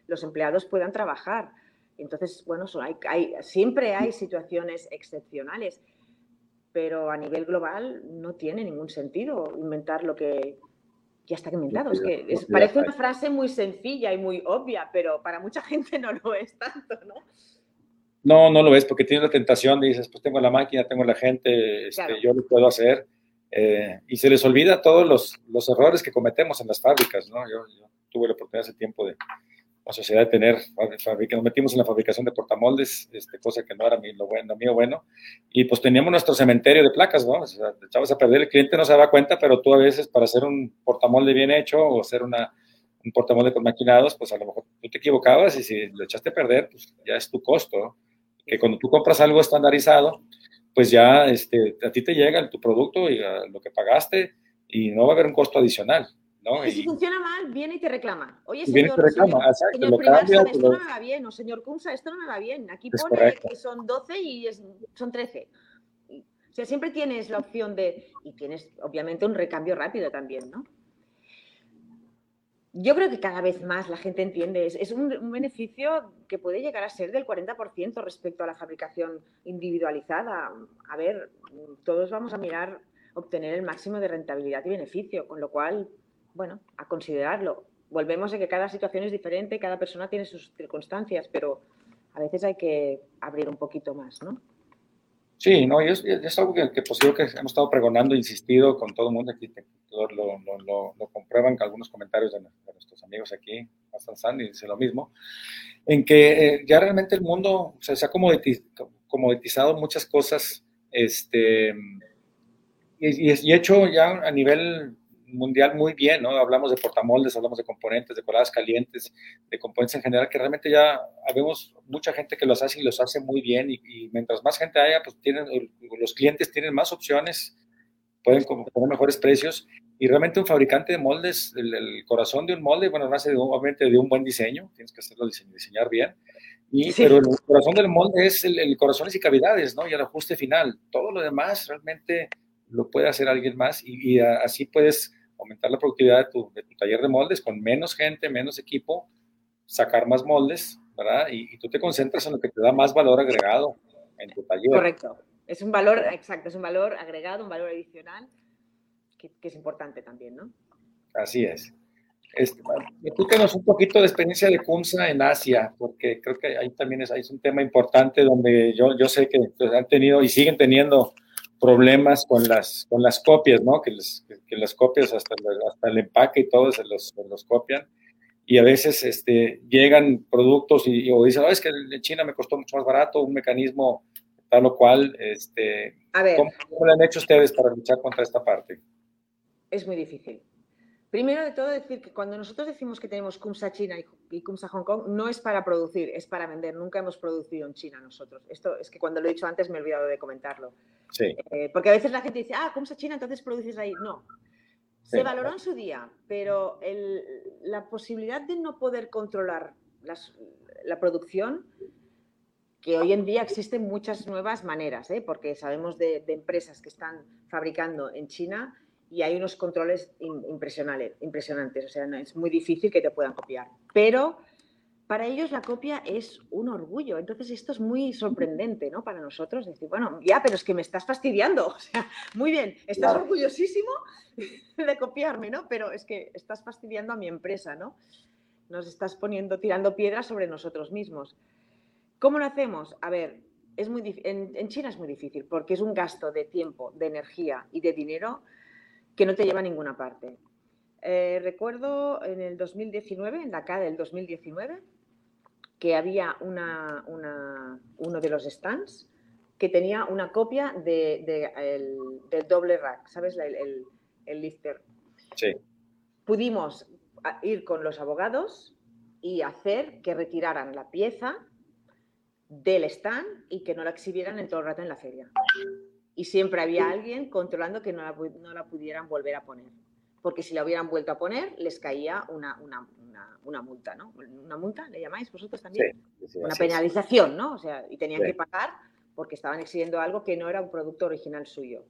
los empleados puedan trabajar entonces, bueno, hay, siempre hay situaciones excepcionales, pero a nivel global no tiene ningún sentido inventar lo que ya está inventado. Es que parece una frase muy sencilla y muy obvia, pero para mucha gente no lo es tanto, ¿no? No, no lo es, porque tienes la tentación, dices, pues tengo la máquina, tengo la gente, este, yo lo puedo hacer. Eh, y se les olvida todos los, errores que cometemos en las fábricas, ¿no? Yo, yo tuve la oportunidad hace tiempo de, la sociedad de tener, nos metimos en la fabricación de portamoldes, este, cosa que no era lo, bueno, mío bueno, y pues teníamos nuestro cementerio de placas, ¿no? O sea, te echabas a perder, el cliente no se daba cuenta, pero tú a veces para hacer un portamolde bien hecho o hacer una, un portamolde con maquinados, pues a lo mejor tú te equivocabas y si lo echaste a perder, pues ya es tu costo, que cuando tú compras algo estandarizado, pues ya este, a ti te llega tu producto y lo que pagaste y no va a haber un costo adicional. Y si funciona mal, viene y te reclama. Oye, señor, señor, señor esto no me va bien, o señor Kunsa, esto no me va bien. Aquí pone que son 12 y son 13. O sea, siempre tienes la opción de, y tienes obviamente un recambio rápido también, ¿no? Yo creo que cada vez más la gente entiende, es, un, un, beneficio que puede llegar a ser del 40% respecto a la fabricación individualizada. A ver, todos vamos a mirar obtener el máximo de rentabilidad y beneficio, con lo cual bueno, a considerarlo. Volvemos a que cada situación es diferente, cada persona tiene sus circunstancias, pero a veces hay que abrir un poquito más, ¿no? Sí, no, y es, es algo que, que, pues, que hemos estado pregonando, insistido con todo el mundo aquí, lo, lo, comprueban que algunos comentarios de, nuestros amigos aquí, Hassan Sandy dice lo mismo, en que eh, ya realmente el mundo se ha comoditizado muchas cosas, este, y, y, hecho ya a nivel mundial muy bien, ¿no? Hablamos de portamoldes, hablamos de componentes, de coladas calientes, de componentes en general, que realmente ya vemos mucha gente que los hace y los hace muy bien y, mientras más gente haya, pues tienen, los clientes tienen más opciones, pueden poner mejores precios y realmente un fabricante de moldes, el, corazón de un molde, bueno, nace de, obviamente de un buen diseño, tienes que hacerlo diseñar bien, y, pero el corazón del molde es el, el corazones y cavidades, ¿no? Y el ajuste final. Todo lo demás realmente lo puede hacer alguien más y, y así puedes aumentar la productividad de tu, taller de moldes con menos gente, menos equipo, sacar más moldes, ¿verdad? Y, tú te concentras en lo que te da más valor agregado en tu taller. Correcto. Es un valor, exacto, es un valor agregado, un valor adicional que, es importante también, ¿no? Así es. Este, un poquito de experiencia de CUMSA en Asia, porque creo que ahí también es, ahí es un tema importante donde yo, yo sé que han tenido y siguen teniendo problemas con las, con las copias, ¿no? Que, que, las copias hasta, hasta el empaque y todo se los, los copian. y a veces este, llegan productos y, o dicen, es que en China me costó mucho más barato, un mecanismo tal o cual. Este, ¿cómo, ¿Cómo lo han hecho ustedes para luchar contra esta parte? Es muy difícil. Primero de todo, decir que cuando nosotros decimos que tenemos CUMSA China y CUMSA Hong Kong, no es para producir, es para vender. Nunca hemos producido en China nosotros. Esto es que cuando lo he dicho antes me he olvidado de comentarlo. Sí. Eh, porque a veces la gente dice, ah, CUMSA China, entonces produces ahí. No. Se valoró en su día, pero la posibilidad de no poder controlar la producción, que hoy en día existen muchas nuevas maneras, ¿eh? porque sabemos de empresas que están fabricando en China y hay unos controles impresionantes, impresionantes, o sea, es muy difícil que te puedan copiar. Pero para ellos la copia es un orgullo, entonces esto es muy sorprendente, ¿no? Para nosotros, decir, bueno, ya, pero es que me estás fastidiando, o sea, muy bien, estás orgullosísimo de copiarme, ¿no? Pero es que estás fastidiando a mi empresa, ¿no? Nos estás poniendo, tirando piedras sobre nosotros mismos. ¿Cómo lo hacemos? A ver, es muy, en, en China es muy difícil porque es un gasto de tiempo, de energía y de dinero que no te lleva a ninguna parte. Eh, recuerdo en el 2019, en la CAD del 2019, que había una, uno de los stands que tenía una copia de, del doble rack, ¿sabes? El, el, lifter. Sí. Pudimos ir con los abogados y hacer que retiraran la pieza del stand y que no la exhibieran en todo el rato en la feria y siempre había alguien controlando que no la, no la, pudieran volver a poner. Porque si la hubieran vuelto a poner, les caía una, una, una, multa, ¿no? ¿Una multa le llamáis vosotros también? Sí, una penalización, ¿no? O sea, y tenían que pagar porque estaban exigiendo algo que no era un producto original suyo.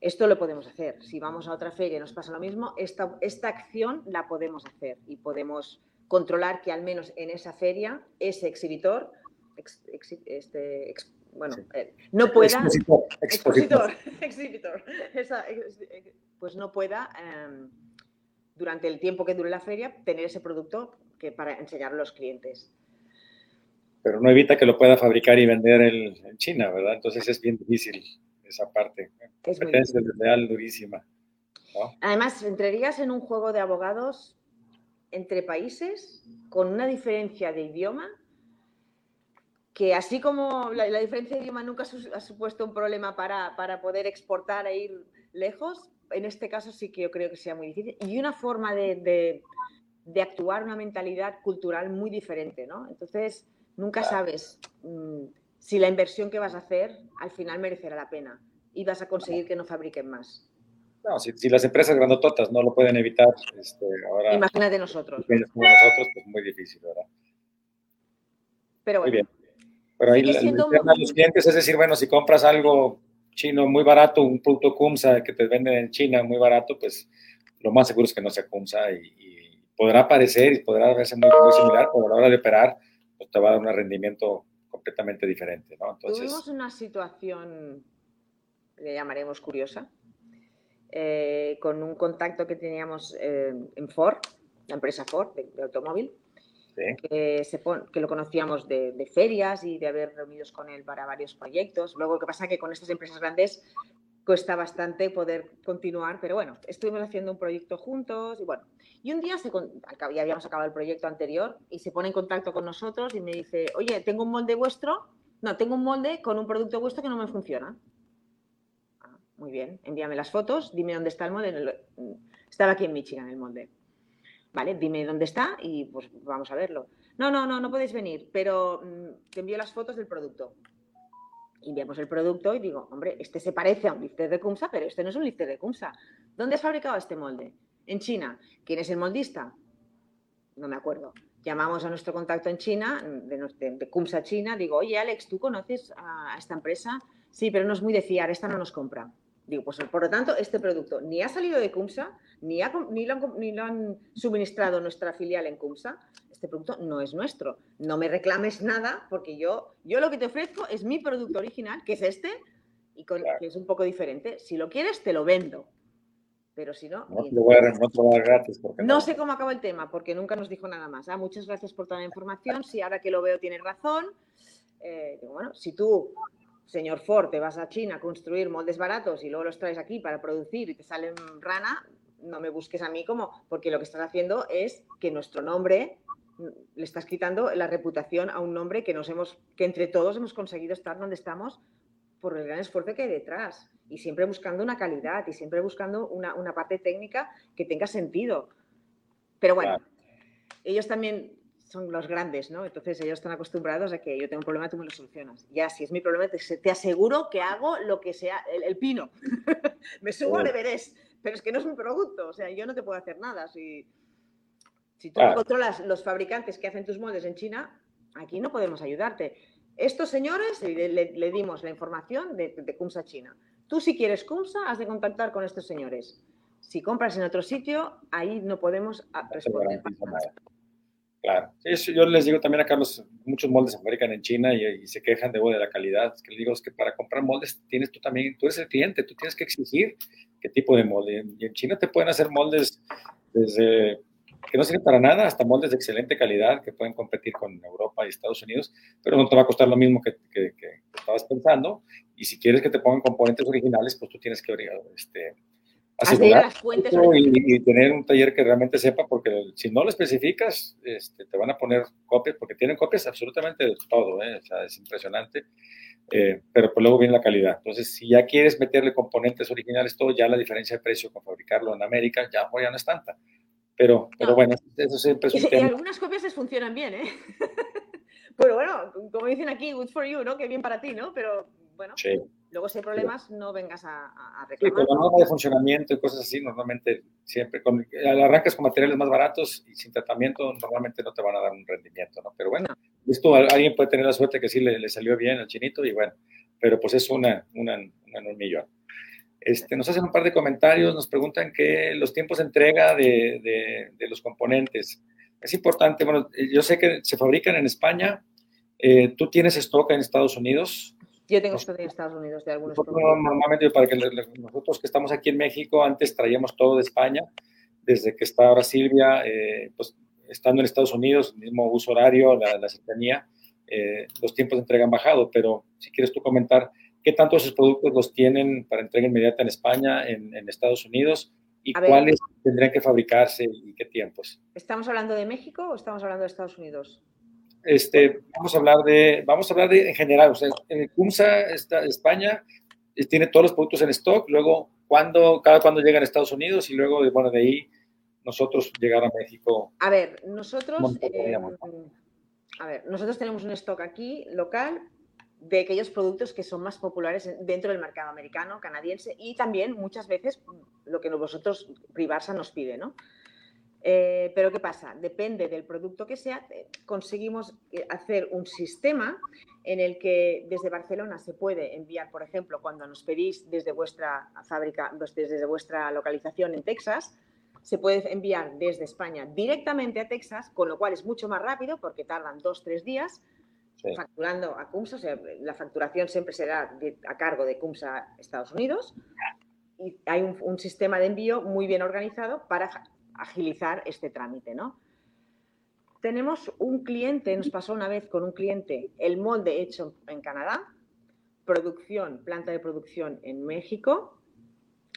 Esto lo podemos hacer. Si vamos a otra feria y nos pasa lo mismo, esta, esta acción la podemos hacer y podemos controlar que al menos en esa feria ese exhibitor este, bueno, eh, no pueda... Expositor. Expositor. pues no pueda, em, durante el tiempo que dure la feria, tener ese producto que para enseñar a los clientes. Pero no evita que lo pueda fabricar y vender en China, ¿verdad? Entonces es bien difícil esa parte. Es competencia durísima. Además, entrarías en un juego de abogados entre países con una diferencia de idioma que así como la, diferencia de idioma nunca ha supuesto un problema para, poder exportar e ir lejos, en este caso sí que yo creo que sea muy difícil. Y una forma de, actuar, una mentalidad cultural muy diferente, ¿no? Entonces, nunca sabes mm, si la inversión que vas a hacer al final merecerá la pena y vas a conseguir que no fabriquen más. No, si, las empresas grandototas no lo pueden evitar, este, ahora... Imagínate nosotros. Como nosotros, pues muy difícil, ¿verdad? Pero bueno. Muy bien. Pero ahí a los clientes es decir, bueno, si compras algo chino muy barato, un producto CUMSA que te venden en China muy barato, pues lo más seguro es que no sea CUMSA y, podrá parecer y podrá verse muy, similar, pero a la hora de operar, pues te va a dar un rendimiento completamente diferente, ¿no? Entonces, Tuvimos una situación, le llamaremos curiosa, eh, con un contacto que teníamos eh, en Ford, la empresa Ford de automóvil, que, se que, lo conocíamos de, ferias y de haber reunidos con él para varios proyectos. Luego, que pasa es que con estas empresas grandes cuesta bastante poder continuar, pero bueno, estuvimos haciendo un proyecto juntos y bueno, y un día se, ya habíamos acabado el proyecto anterior y se pone en contacto con nosotros y me dice, oye, tengo un molde vuestro, no, tengo un molde con un producto vuestro que no me funciona. Ah, muy bien, envíame las fotos, dime dónde está el molde. Estaba aquí en Michigan el molde. Vale, dime dónde está y pues vamos a verlo. No, no, no, no podéis venir, pero mm, te envío las fotos del producto. Enviamos el producto y digo, hombre, este se parece a un lifter de Kumsa, pero este no es un lifter de Kumsa. ¿Dónde has fabricado este molde? En China. ¿Quién es el moldista? No me acuerdo. Llamamos a nuestro contacto en China, de, de, China, digo, oye Alex, ¿tú conoces a esta empresa? Sí, pero no es muy de fiar, esta no nos compra. Digo, pues por lo tanto, este producto ni ha salido de CUMSA, ni, ni, lo, han, suministrado nuestra filial en CUMSA. Este producto no es nuestro. No me reclames nada porque yo, yo lo que te ofrezco es mi producto original, que es este, y que es un poco diferente. Si lo quieres, te lo vendo. Pero si no... No, sé cómo acaba el tema, porque nunca nos dijo nada más. Ah, muchas gracias por toda la información. Si ahora que lo veo tienes razón. Eh, bueno, si tú señor Ford, te vas a China a construir moldes baratos y luego los traes aquí para producir y te salen rana, no me busques a mí como, porque lo que estás haciendo es que nuestro nombre mm, le estás quitando la reputación a un nombre que nos hemos, que entre todos hemos conseguido estar donde estamos por el gran esfuerzo que hay detrás y siempre buscando una calidad y siempre buscando una, parte técnica que tenga sentido. Pero bueno, ellos también son los grandes, ¿no? Entonces ellos están acostumbrados a que yo tengo un problema, tú me lo solucionas. Ya, si es mi problema, te, aseguro que hago lo que sea, el, pino. me subo al Everest, pero es que no es mi producto, o sea, yo no te puedo hacer nada. Si, si tú controlas los fabricantes que hacen tus moldes en China, aquí no podemos ayudarte. Estos señores, le, dimos la información de, de Kumsa China. Tú si quieres Kumsa, has de contactar con estos señores. Si compras en otro sitio, ahí no podemos responder. Claro. yo les digo también acá, los, muchos moldes fabrican en China y, se quejan de, de la calidad. Es que les digo es que para comprar moldes tienes tú también, tú eres el cliente, tú tienes que exigir qué tipo de molde. Y en China te pueden hacer moldes desde que no sirven para nada hasta moldes de excelente calidad que pueden competir con Europa y Estados Unidos, pero no te va a costar lo mismo que, que, que estabas pensando. Y si quieres que te pongan componentes originales, pues tú tienes que este, asegurar fuentes y, tener un taller que realmente sepa, porque si no lo especificas, este, te van a poner copias, porque tienen copias absolutamente de todo, ¿eh? o sea, es impresionante, eh, pero pues luego viene la calidad. Entonces, si ya quieres meterle componentes originales, todo, ya la diferencia de precio con fabricarlo en América ya, ya no es tanta. Pero, pero bueno, eso siempre es un y, y algunas copias les funcionan bien, ¿eh? pero bueno, como dicen aquí, good for you, ¿no? Que bien para ti, ¿no? Pero bueno. Sí. Luego, si hay problemas, no vengas a, a reclamar. Con la norma de funcionamiento y cosas así, normalmente siempre, con, arrancas con materiales más baratos y sin tratamiento, normalmente no te van a dar un rendimiento, ¿no? Pero bueno, esto alguien puede tener la suerte que sí le, salió bien al chinito y bueno, pero pues es una, una, una en un millón. Este, nos hacen un par de comentarios, nos preguntan que los tiempos de entrega de, de, de los componentes. Es importante, bueno, yo sé que se fabrican en España, eh, ¿tú tienes stock en Estados Unidos? Yo tengo esto en Estados Unidos de algunos nosotros, Normalmente, para que nosotros que estamos aquí en México, antes traíamos todo de España, desde que está ahora Silvia, eh, pues estando en Estados Unidos, mismo uso horario, la, la cercanía, eh, los tiempos de entrega han bajado, pero si quieres tú comentar qué tanto esos productos los tienen para entrega inmediata en España, en, en Estados Unidos, y cuáles tendrían que fabricarse y qué tiempos. ¿Estamos hablando de México o estamos hablando de Estados Unidos? Este, vamos a hablar de, vamos a hablar de en general, o sea, CUMSA, está, España, eh, tiene todos los productos en stock, luego cuando, cada cuando llegan a Estados Unidos y luego, bueno, de ahí nosotros llegar a México. A ver, nosotros, eh, a ver, nosotros tenemos un stock aquí local de aquellos productos que son más populares dentro del mercado americano, canadiense y también muchas veces lo que vosotros Privarsa nos pide, ¿no? Eh, pero ¿qué pasa? Depende del producto que sea, eh, conseguimos eh, hacer un sistema en el que desde Barcelona se puede enviar, por ejemplo, cuando nos pedís desde vuestra fábrica, pues desde vuestra localización en Texas, se puede enviar desde España directamente a Texas, con lo cual es mucho más rápido porque tardan dos, tres días facturando a CUMSA. O sea, la facturación siempre será a cargo de CUMSA Estados Unidos. Y hay un, un sistema de envío muy bien organizado para agilizar este trámite, ¿no? Tenemos un cliente, nos pasó una vez con un cliente, el molde hecho en Canadá, producción, planta de producción en México,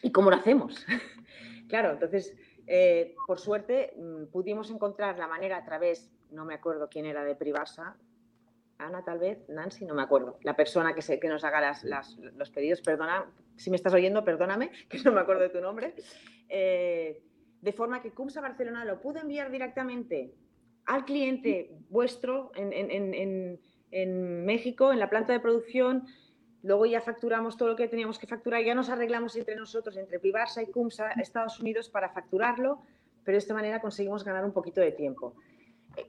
¿y cómo lo hacemos? claro, entonces, eh, por suerte, mm, pudimos encontrar la manera a través, no me acuerdo quién era de Privasa, Ana tal vez, Nancy, no me acuerdo, la persona que, se, que nos haga las, los pedidos, perdona, si me estás oyendo, perdóname, que no me acuerdo de tu nombre. Eh, de forma que CUMSA Barcelona lo pudo enviar directamente al cliente vuestro en, México, en la planta de producción. Luego ya facturamos todo lo que teníamos que facturar, ya nos arreglamos entre nosotros, entre Privarsa y CUMSA, Estados Unidos, para facturarlo, pero de esta manera conseguimos ganar un poquito de tiempo.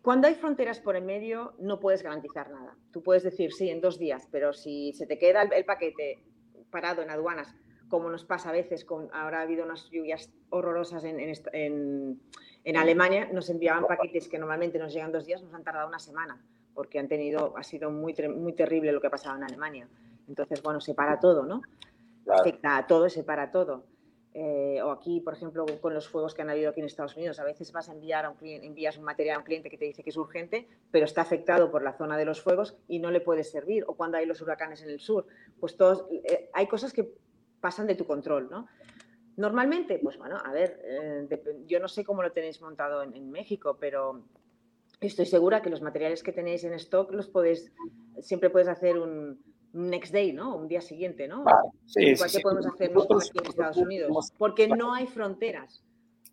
Cuando hay fronteras por el medio, no puedes garantizar nada. Tú puedes decir, sí, en dos días, pero si se te queda el paquete parado en aduanas como nos pasa a veces, con, ahora ha habido unas lluvias horrorosas en, Alemania, nos enviaban paquetes que normalmente nos llegan dos días, nos han tardado una semana, porque han tenido, ha sido muy, muy terrible lo que ha pasado en Alemania. Entonces, bueno, se para todo, ¿no? Afecta a todo, se para todo. Eh, o aquí, por ejemplo, con los fuegos que han habido aquí en Estados Unidos, a veces vas a enviar a un cliente, envías un material a un cliente que te dice que es urgente, pero está afectado por la zona de los fuegos y no le puede servir. O cuando hay los huracanes en el sur, pues todos, eh, hay cosas que pasan de tu control, ¿no? Normalmente, pues bueno, a ver, eh, yo no sé cómo lo tenéis montado en, México, pero estoy segura que los materiales que tenéis en stock los podéis, siempre puedes hacer un, next day, ¿no? Un día siguiente, ¿no? sí, Igual que podemos hacer nosotros aquí en Estados Unidos, porque no hay fronteras.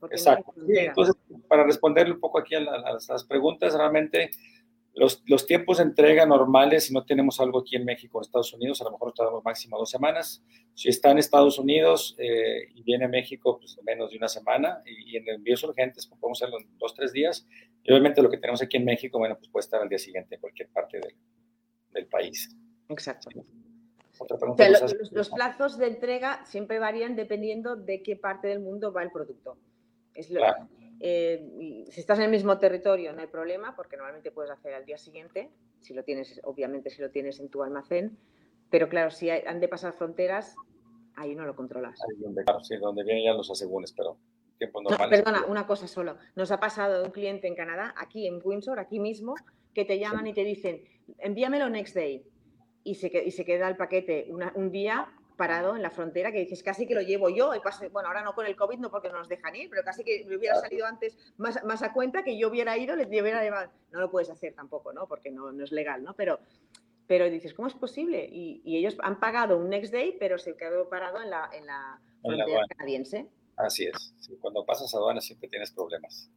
Exacto. entonces, para responderle un poco aquí a, las preguntas, realmente los, los, tiempos de entrega normales, si no tenemos algo aquí en México o en Estados Unidos, a lo mejor tardamos máximo dos semanas. Si está en Estados Unidos eh, y viene a México, pues menos de una semana. Y, en envíos urgentes, pues podemos hacerlo en dos, tres días. Y obviamente lo que tenemos aquí en México, bueno, pues puede estar al día siguiente en cualquier parte del, del país. Exacto. los, los, plazos de entrega siempre varían dependiendo de qué parte del mundo va el producto. Es lo, claro. Eh, si estás en el mismo territorio no hay problema porque normalmente puedes hacer al día siguiente, si lo tienes, obviamente si lo tienes en tu almacén, pero claro, si han de pasar fronteras, ahí no lo controlas. Ahí donde, claro, sí, donde vienen ya los asegúnes, pero tiempo normal. perdona, una cosa solo. Nos ha pasado un cliente en Canadá, aquí en Windsor, aquí mismo, que te llaman y te dicen, envíamelo next day. Y se, y se queda el paquete un día parado en la frontera que dices, casi que lo llevo yo, y bueno, ahora no con el COVID, no porque no nos dejan ir, pero casi que me hubiera salido antes más, más a cuenta que yo hubiera ido, les hubiera llevado. No lo puedes hacer tampoco, ¿no? Porque no, no es legal, ¿no? Pero, pero dices, ¿cómo es posible? Y, y, ellos han pagado un next day, pero se quedó parado en la, en la frontera canadiense. Así es. cuando pasas a aduana siempre tienes problemas.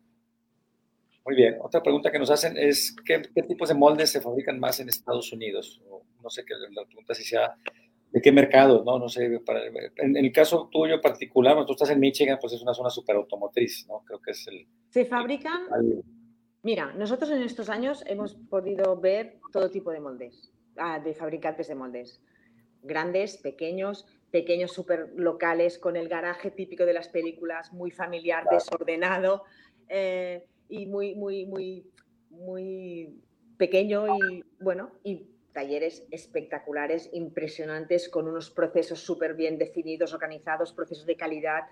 Muy bien. Otra pregunta que nos hacen es, ¿qué, ¿qué tipos de moldes se fabrican más en Estados Unidos? no sé qué la pregunta si sea de qué mercado, ¿no? No sé, para, en, el caso tuyo particular, tú estás en Michigan, pues es una zona súper automotriz, ¿no? Creo que es el... Se fabrican... Mira, nosotros en estos años hemos podido ver todo tipo de moldes, ah, de fabricantes de moldes. Grandes, pequeños, pequeños súper locales, con el garaje típico de las películas, muy familiar, desordenado eh, y muy, muy, muy, muy pequeño y bueno, y talleres espectaculares, impresionantes, con unos procesos súper bien definidos, organizados, procesos de calidad.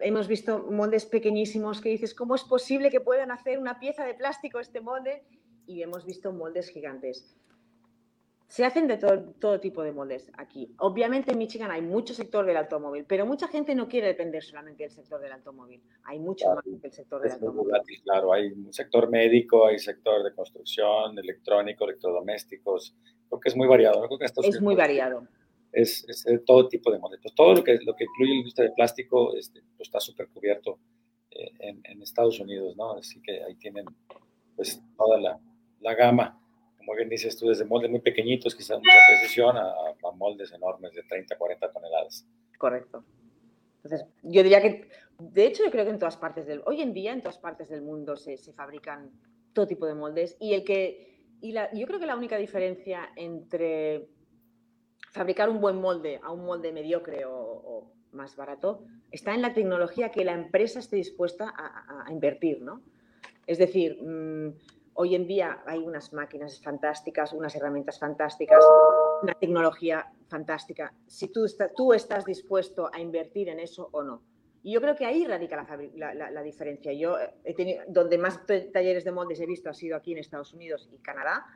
Hemos visto moldes pequeñísimos que dices, ¿cómo es posible que puedan hacer una pieza de plástico este molde? Y hemos visto moldes gigantes. Se hacen de todo, tipo de moldes aquí. Obviamente en Michigan hay mucho sector del automóvil, pero mucha gente no quiere depender solamente del sector del automóvil. Hay mucho más que el sector del automóvil. claro, hay un sector médico, hay sector de construcción, electrónico, electrodomésticos. Creo que es muy variado. es muy variado. Es, de todo tipo de moldes. Pues todo lo que, lo que incluye la industria de plástico este, pues está súper cubierto eh, en, en, Estados Unidos, ¿no? Así que ahí tienen pues toda la, la gama como bien dices tú, desde moldes muy pequeñitos, quizás mucha precisión, a, moldes enormes de 30, 40 toneladas. Correcto. Entonces, yo diría que, de hecho, yo creo que en todas partes del, hoy en día en todas partes del mundo se, se fabrican todo tipo de moldes y el que, y la, yo creo que la única diferencia entre fabricar un buen molde a un molde mediocre o, más barato está en la tecnología que la empresa esté dispuesta a, invertir, ¿no? Es decir, mmm, Hoy en día hay unas máquinas fantásticas, unas herramientas fantásticas, una tecnología fantástica. Si tú, estás dispuesto a invertir en eso o no. Y yo creo que ahí radica la, diferencia. Yo he tenido, donde más talleres de moldes he visto ha sido aquí en Estados Unidos y Canadá,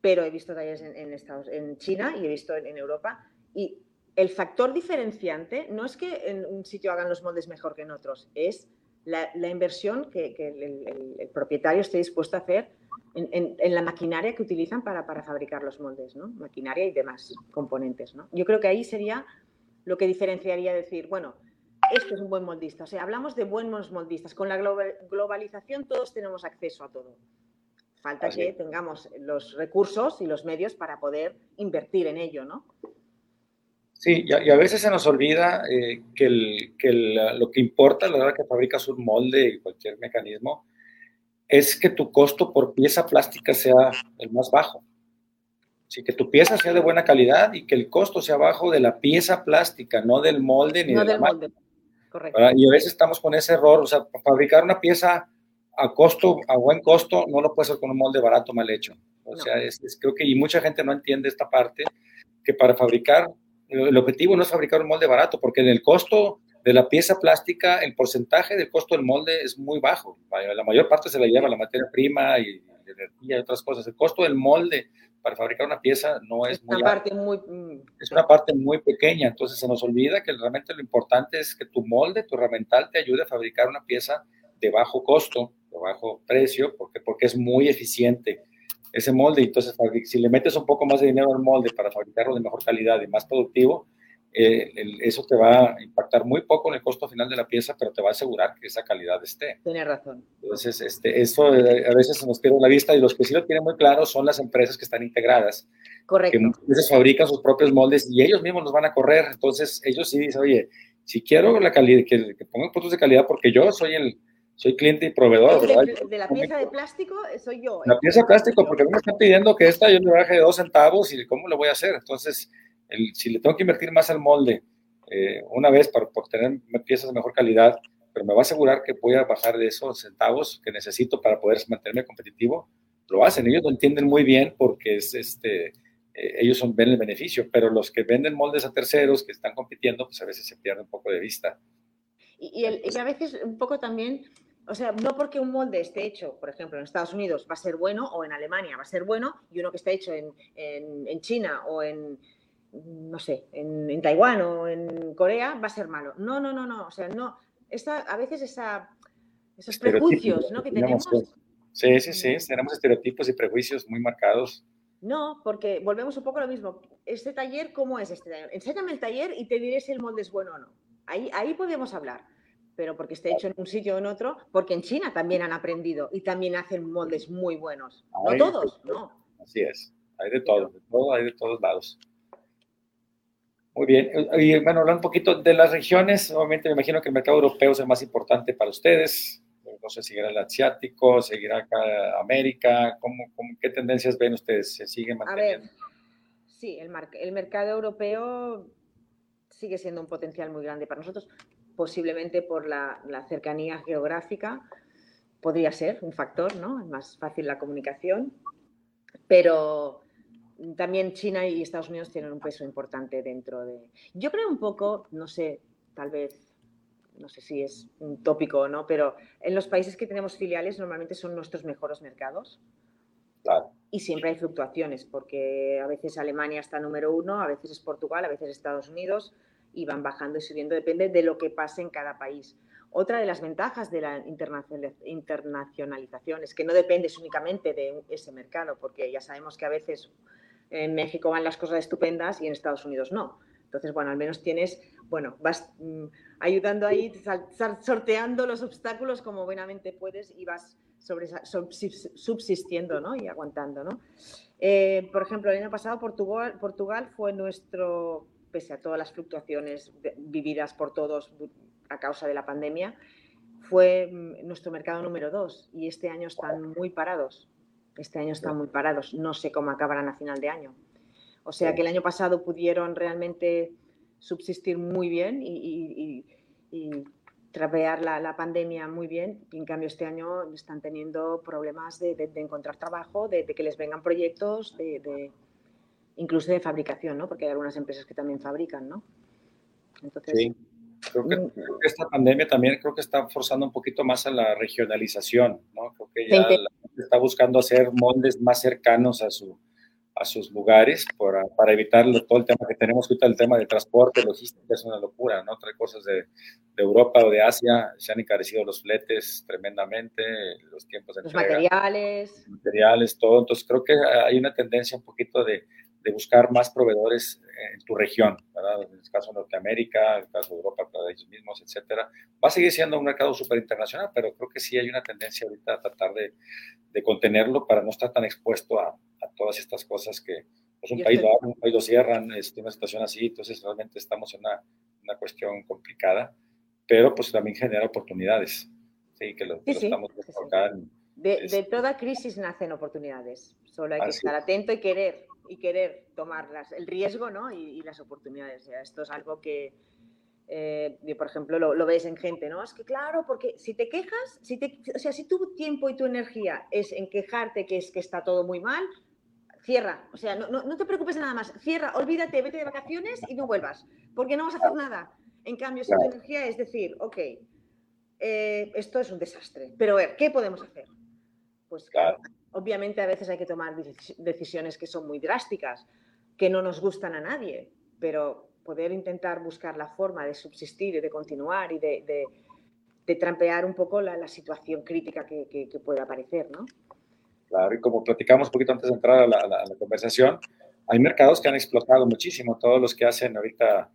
pero he visto talleres en, en China y he visto en, Europa. Y el factor diferenciante no es que en un sitio hagan los moldes mejor que en otros, es la, inversión que, el, propietario esté dispuesto a hacer en, la maquinaria que utilizan para, fabricar los moldes, ¿no? Maquinaria y demás componentes, ¿no? Yo creo que ahí sería lo que diferenciaría decir, bueno, este es un buen moldista. O sea, hablamos de buenos moldistas. Con la globalización todos tenemos acceso a todo. Falta que tengamos los recursos y los medios para poder invertir en ello, ¿no? Sí, y a, veces se nos olvida eh, que, el, que lo que importa a la hora que fabricas un molde y cualquier mecanismo es que tu costo por pieza plástica sea el más bajo. Sí, que tu pieza sea de buena calidad y que el costo sea bajo de la pieza plástica, no del molde ni no de del molde. Correcto. Y a veces estamos con ese error, o sea, fabricar una pieza a costo, a buen costo, no lo puede hacer con un molde barato mal hecho. O sea, es, creo que y mucha gente no entiende esta parte, que para fabricar el objetivo no es fabricar un molde barato, porque en el costo de la pieza plástica, el porcentaje del costo del molde es muy bajo. La mayor parte se la lleva la materia prima y energía y otras cosas. El costo del molde para fabricar una pieza no es, muy, parte muy mm, es una parte muy pequeña, entonces se nos olvida que realmente lo importante es que tu molde, tu herramental te ayude a fabricar una pieza de bajo costo, de bajo precio, porque, porque es muy eficiente ese molde. Entonces, si le metes un poco más de dinero al molde para fabricarlo de mejor calidad y más productivo, eh, eso te va a impactar muy poco en el costo final de la pieza, pero te va a asegurar que esa calidad esté. Tienes razón. Entonces, este, eso eh, a veces se nos pierde la vista y los que sí lo tienen muy claro son las empresas que están integradas. Correcto. Que muchas veces fabrican sus propios moldes y ellos mismos los van a correr. Entonces, ellos sí dicen, oye, si quiero la calidad, que, que pongan productos de calidad porque yo soy el, soy cliente y proveedor, ¿verdad? De, la pieza de plástico soy yo. La pieza de plástico, porque a mí me están pidiendo que esta yo le baje de dos centavos y cómo lo voy a hacer. Entonces, si le tengo que invertir más al molde eh, una vez para obtener piezas de mejor calidad, pero me va a asegurar que voy a bajar de esos centavos que necesito para poder mantenerme competitivo, lo hacen. Ellos lo entienden muy bien porque es este, eh, ellos son, ven el beneficio, pero los que venden moldes a terceros que están compitiendo, pues a veces se pierde un poco de vista. Y, y, a veces un poco también, o sea, no porque un molde esté hecho, por ejemplo, en Estados Unidos va a ser bueno o en Alemania va a ser bueno y uno que está hecho en, en, en China o en, no sé, en, Taiwán o en Corea, va a ser malo. No, no, no, no. O sea, no. Esta, a veces esa, esos prejuicios ¿no? que tenemos. Sí, sí, sí. Tenemos estereotipos y prejuicios muy marcados. No, porque volvemos un poco a lo mismo. Este taller, ¿cómo es este taller? Enséñame el taller y te diré si el molde es bueno o no. Ahí, ahí podemos hablar. Pero porque esté hecho en un sitio o en otro, porque en China también han aprendido y también hacen moldes muy buenos. No todos, no. Así es. Hay de todo, de todo, hay de todos lados. Muy bien. Y bueno, hablando un poquito de las regiones, obviamente me imagino que el mercado europeo es el más importante para ustedes. No sé, seguirá el asiático, seguirá acá América. ¿Cómo, qué tendencias ven ustedes? ¿Se sigue manteniendo? A ver, sí, el, el mercado europeo sigue siendo un potencial muy grande para nosotros, posiblemente por la, la cercanía geográfica. Podría ser un factor, ¿no? Es más fácil la comunicación. Pero también China y Estados Unidos tienen un peso importante dentro de... Yo creo un poco, no sé, tal vez, no sé si es un tópico o no, pero en los países que tenemos filiales normalmente son nuestros mejores mercados. Claro. Y siempre hay fluctuaciones, porque a veces Alemania está número uno, a veces es Portugal, a veces Estados Unidos, y van bajando y subiendo, depende de lo que pase en cada país. Otra de las ventajas de la internacionalización es que no dependes únicamente de ese mercado, porque ya sabemos que a veces en México van las cosas estupendas y en Estados Unidos no. Entonces, bueno, al menos tienes, bueno, vas mm, ayudando ahí, sorteando los obstáculos como buenamente puedes y vas sobre, subsistiendo ¿no? y aguantando. ¿no? Eh, por ejemplo, el año pasado Portugal, Portugal fue nuestro, pese a todas las fluctuaciones vividas por todos a causa de la pandemia, fue mm, nuestro mercado número dos y este año están muy parados. Este año están muy parados. No sé cómo acabarán a final de año. O sea que el año pasado pudieron realmente subsistir muy bien y, trapear la, pandemia muy bien. Y en cambio este año están teniendo problemas de, encontrar trabajo, de, que les vengan proyectos, de, incluso de fabricación, ¿no? Porque hay algunas empresas que también fabrican, ¿no? Entonces, sí. Creo que, esta pandemia también creo que está forzando un poquito más a la regionalización, ¿no? Creo que ya la gente está buscando hacer moldes más cercanos a, su, a sus lugares para, para evitar todo el tema que tenemos ahorita, el tema de transporte, logística, es una locura, ¿no? Trae cosas de, de, Europa o de Asia, se han encarecido los fletes tremendamente, los tiempos de Los materiales. Materiales, todo. Entonces creo que hay una tendencia un poquito de, de buscar más proveedores en tu región, ¿verdad? En el caso de Norteamérica, en el caso de Europa, para ellos mismos, etcétera. Va a seguir siendo un mercado súper internacional, pero creo que sí hay una tendencia ahorita a tratar de, de contenerlo para no estar tan expuesto a, a todas estas cosas que pues un país lo abre, un país lo cierran, es este, una situación así, entonces realmente estamos en una, una cuestión complicada, pero pues también genera oportunidades, sí, que lo, estamos acá de, de, toda crisis nacen oportunidades, solo hay que estar atento y querer y querer tomar el riesgo ¿no? y, las oportunidades. esto es algo que, eh, por ejemplo, lo, ves en gente, ¿no? Es que claro, porque si te quejas, si te, o sea, si tu tiempo y tu energía es en quejarte que es que está todo muy mal, cierra. O sea, no, no, te preocupes de nada más. Cierra, olvídate, vete de vacaciones y no vuelvas, porque no vas a hacer nada. En cambio, si tu energía es decir, ok, eh, esto es un desastre, pero a ver, ¿qué podemos hacer? Pues claro. Obviamente a veces hay que tomar decisiones que son muy drásticas, que no nos gustan a nadie, pero poder intentar buscar la forma de subsistir y de continuar y de, trampear un poco la, situación crítica que, pueda aparecer, ¿no? Claro, y como platicamos un poquito antes de entrar a la, conversación, hay mercados que han explotado muchísimo, todos los que hacen ahorita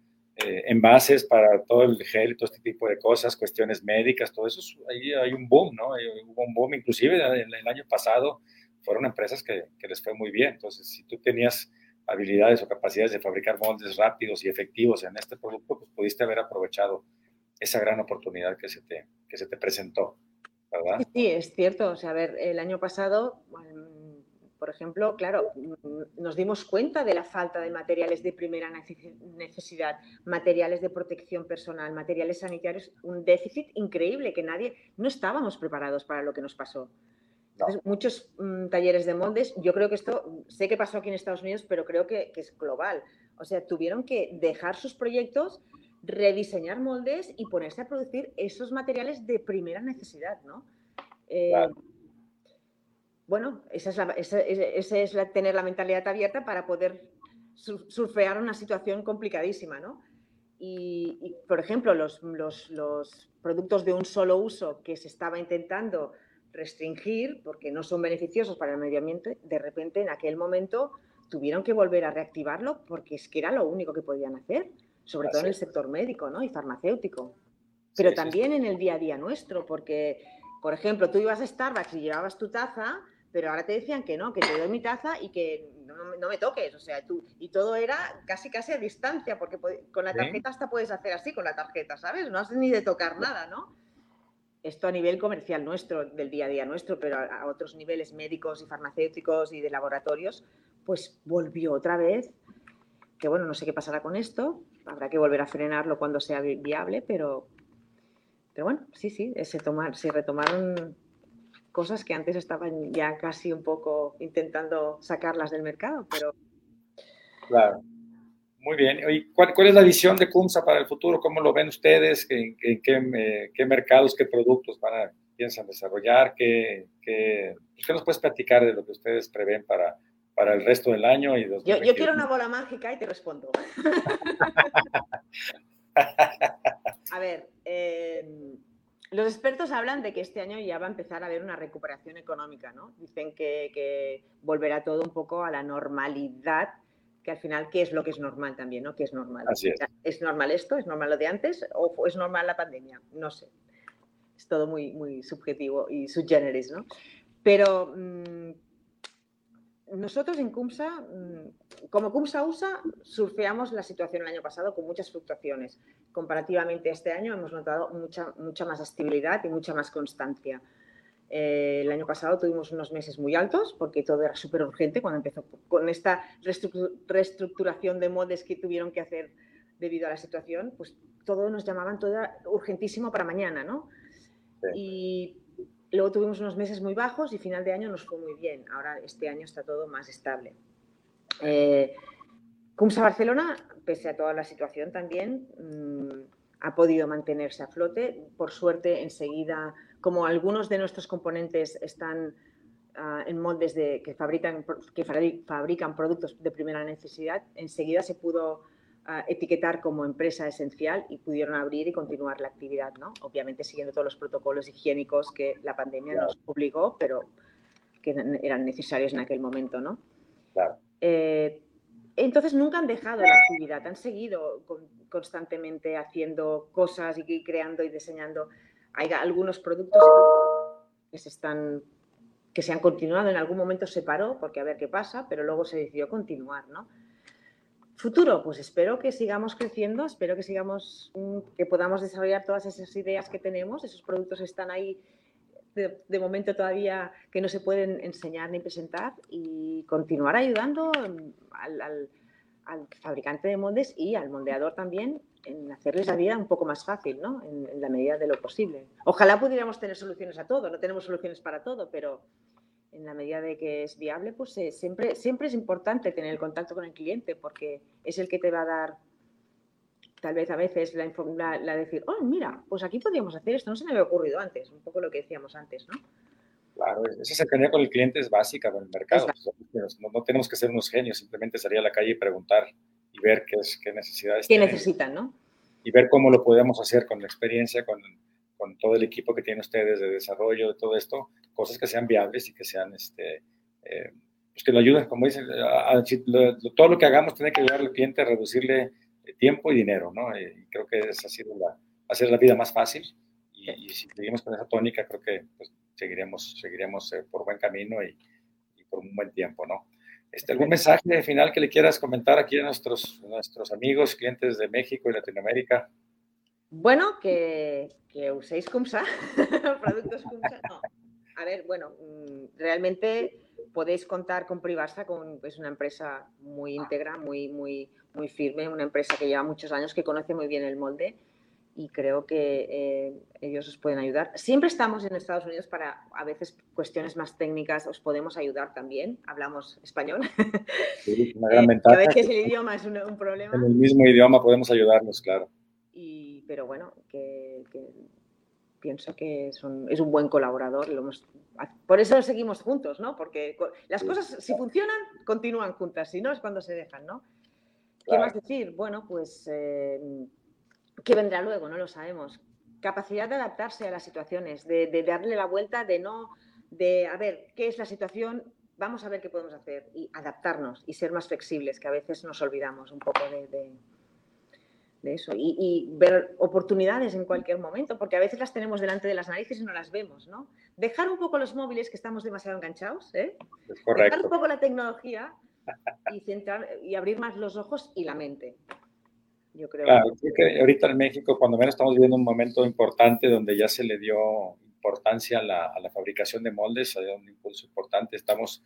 eh, envases para todo el gel todo este tipo de cosas, cuestiones médicas, todo eso, ahí hay un boom, ¿no? hubo un boom, inclusive el, el año pasado fueron empresas que, que, les fue muy bien. Entonces, si tú tenías habilidades o capacidades de fabricar moldes rápidos y efectivos en este producto, pues pudiste haber aprovechado esa gran oportunidad que se te, que se te presentó, ¿verdad? Sí, es cierto. O sea, a ver, el año pasado, por ejemplo, claro, nos dimos cuenta de la falta de materiales de primera necesidad, materiales de protección personal, materiales sanitarios, un déficit increíble que nadie, no estábamos preparados para lo que nos pasó muchos mm, talleres de moldes, yo creo que esto, sé que pasó aquí en Estados Unidos, pero creo que, es global. O sea, tuvieron que dejar sus proyectos, rediseñar moldes y ponerse a producir esos materiales de primera necesidad, ¿no? Eh, bueno, esa es, la, tener la mentalidad abierta para poder surfear una situación complicadísima, ¿no? Y, por ejemplo, los, los productos de un solo uso que se estaba intentando restringir porque no son beneficiosos para el medio ambiente, de repente en aquel momento tuvieron que volver a reactivarlo porque es que era lo único que podían hacer, sobre todo en el sector médico ¿no? y farmacéutico. Pero también en el día a día nuestro, porque, por ejemplo, tú ibas a Starbucks y llevabas tu taza, pero ahora te decían que no, que te doy mi taza y que no, me toques, o sea, tú, y todo era casi casi a distancia, porque con la tarjeta hasta puedes hacer así con la tarjeta, ¿sabes? No haces ni de tocar nada, ¿no? esto a nivel comercial nuestro, del día a día nuestro, pero a, otros niveles médicos y farmacéuticos y de laboratorios, pues volvió otra vez, que bueno, no sé qué pasará con esto, habrá que volver a frenarlo cuando sea viable, pero, pero bueno, sí, sí, se, tomar, se retomaron cosas que antes estaban ya casi un poco intentando sacarlas del mercado, pero... Claro. Muy bien. ¿cuál, es la visión de CUMSA para el futuro? ¿Cómo lo ven ustedes? ¿En, qué, mercados, qué productos van a, piensan desarrollar? ¿Qué, qué, pues, ¿Qué, nos puedes platicar de lo que ustedes prevén para, para el resto del año? Y yo, yo quiero una bola mágica y te respondo. a ver, eh, los expertos hablan de que este año ya va a empezar a haber una recuperación económica, ¿no? Dicen que, que volverá todo un poco a la normalidad que al final, ¿qué es lo que es normal también? ¿no? ¿Qué es normal? es. normal esto? ¿Es normal lo de antes? ¿O es normal la pandemia? No sé. Es todo muy, muy subjetivo y subgeneris, ¿no? Pero mm, nosotros en CUMSA, mm, como CUMSA USA, surfeamos la situación el año pasado con muchas fluctuaciones. Comparativamente este año hemos notado mucha, mucha más estabilidad y mucha más constancia. Eh, el año pasado tuvimos unos meses muy altos porque todo era súper urgente cuando empezó con esta reestructuración de modes que tuvieron que hacer debido a la situación, pues todo nos llamaban todo era urgentísimo para mañana, ¿no? Y luego tuvimos unos meses muy bajos y final de año nos fue muy bien. Ahora este año está todo más estable. Eh, Cumsa Barcelona, pese a toda la situación también, mm, ha podido mantenerse a flote. Por suerte, enseguida como algunos de nuestros componentes están ah, en moldes de, que, fabrican, que fabrican productos de primera necesidad, enseguida se pudo etiquetar como empresa esencial y pudieron abrir y continuar la actividad, ¿no? Obviamente siguiendo todos los protocolos higiénicos que la pandemia nos obligó, pero que eran necesarios en aquel momento, ¿no? Eh, entonces nunca han dejado la actividad, han seguido constantemente haciendo cosas y creando y diseñando hay algunos productos que se están que se han continuado, en algún momento se paró porque a ver qué pasa, pero luego se decidió continuar, ¿no? Futuro, pues espero que sigamos creciendo, espero que sigamos, mm, que podamos desarrollar todas esas ideas que tenemos, esos productos están ahí de, momento todavía que no se pueden enseñar ni presentar y continuar ayudando al, al fabricante de moldes y al moldeador también en hacerles la vida un poco más fácil, ¿no? En, la medida de lo posible. Ojalá pudiéramos tener soluciones a todo, no tenemos soluciones para todo, pero en la medida de que es viable, pues eh, siempre, siempre es importante tener el contacto con el cliente porque es el que te va a dar tal vez a veces la, la, decir, oh, mira, pues aquí podríamos hacer esto, no se me había ocurrido antes, un poco lo que decíamos antes, ¿no? Claro, esa cercanía con el cliente es básica del mercado. Pues, no, tenemos que ser unos genios, simplemente salir a la calle y preguntar y ver qué, es, qué necesidades ¿Qué necesitan, no? Y ver cómo lo podemos hacer con la experiencia, con, con, todo el equipo que tienen ustedes de desarrollo, de todo esto, cosas que sean viables y que sean, este, eh, pues que lo ayuden, como dicen, todo lo que hagamos tiene que ayudar al cliente a reducirle tiempo y dinero, ¿no? Y creo que esa ha sido la, hacer la vida más fácil y, si seguimos con esa tónica, creo que pues, seguiremos, seguiremos eh, por buen camino y, por un buen tiempo, ¿no? Este, ¿Algún mensaje final que le quieras comentar aquí a nuestros, nuestros amigos, clientes de México y Latinoamérica? Bueno, que, que uséis CUMSA, productos CUMSA. No. A ver, bueno, mm, realmente podéis contar con Privarsa, con, es una empresa muy íntegra, muy, muy, muy firme, una empresa que lleva muchos años, que conoce muy bien el molde y creo que eh, ellos os pueden ayudar. Siempre estamos en Estados Unidos para, a veces, cuestiones más técnicas, os podemos ayudar también. Hablamos español. Sí, una gran ventaja. a veces el idioma es un, problema. En el mismo idioma podemos ayudarnos, claro. Pero bueno, que, pienso que es un, es un buen colaborador. Lo por eso seguimos juntos, ¿no? Porque las cosas, si funcionan, continúan juntas. Si no, es cuando se dejan, ¿no? ¿Qué más decir? Bueno, pues... Eh, ¿Qué vendrá luego? No lo sabemos. Capacidad de adaptarse a las situaciones, de, darle la vuelta, de no, de, a ver, ¿qué es la situación? Vamos a ver qué podemos hacer y adaptarnos y ser más flexibles, que a veces nos olvidamos un poco de, eso. Y, ver oportunidades en cualquier momento, porque a veces las tenemos delante de las narices y no las vemos, ¿no? Dejar un poco los móviles, que estamos demasiado enganchados, ¿eh? Dejar un poco la tecnología y, centrar, y abrir más los ojos y la mente yo creo. Claro, creo que ahorita en México, cuando menos estamos viviendo un momento importante donde ya se le dio importancia a la, a la fabricación de moldes, ha dado un impulso importante. Estamos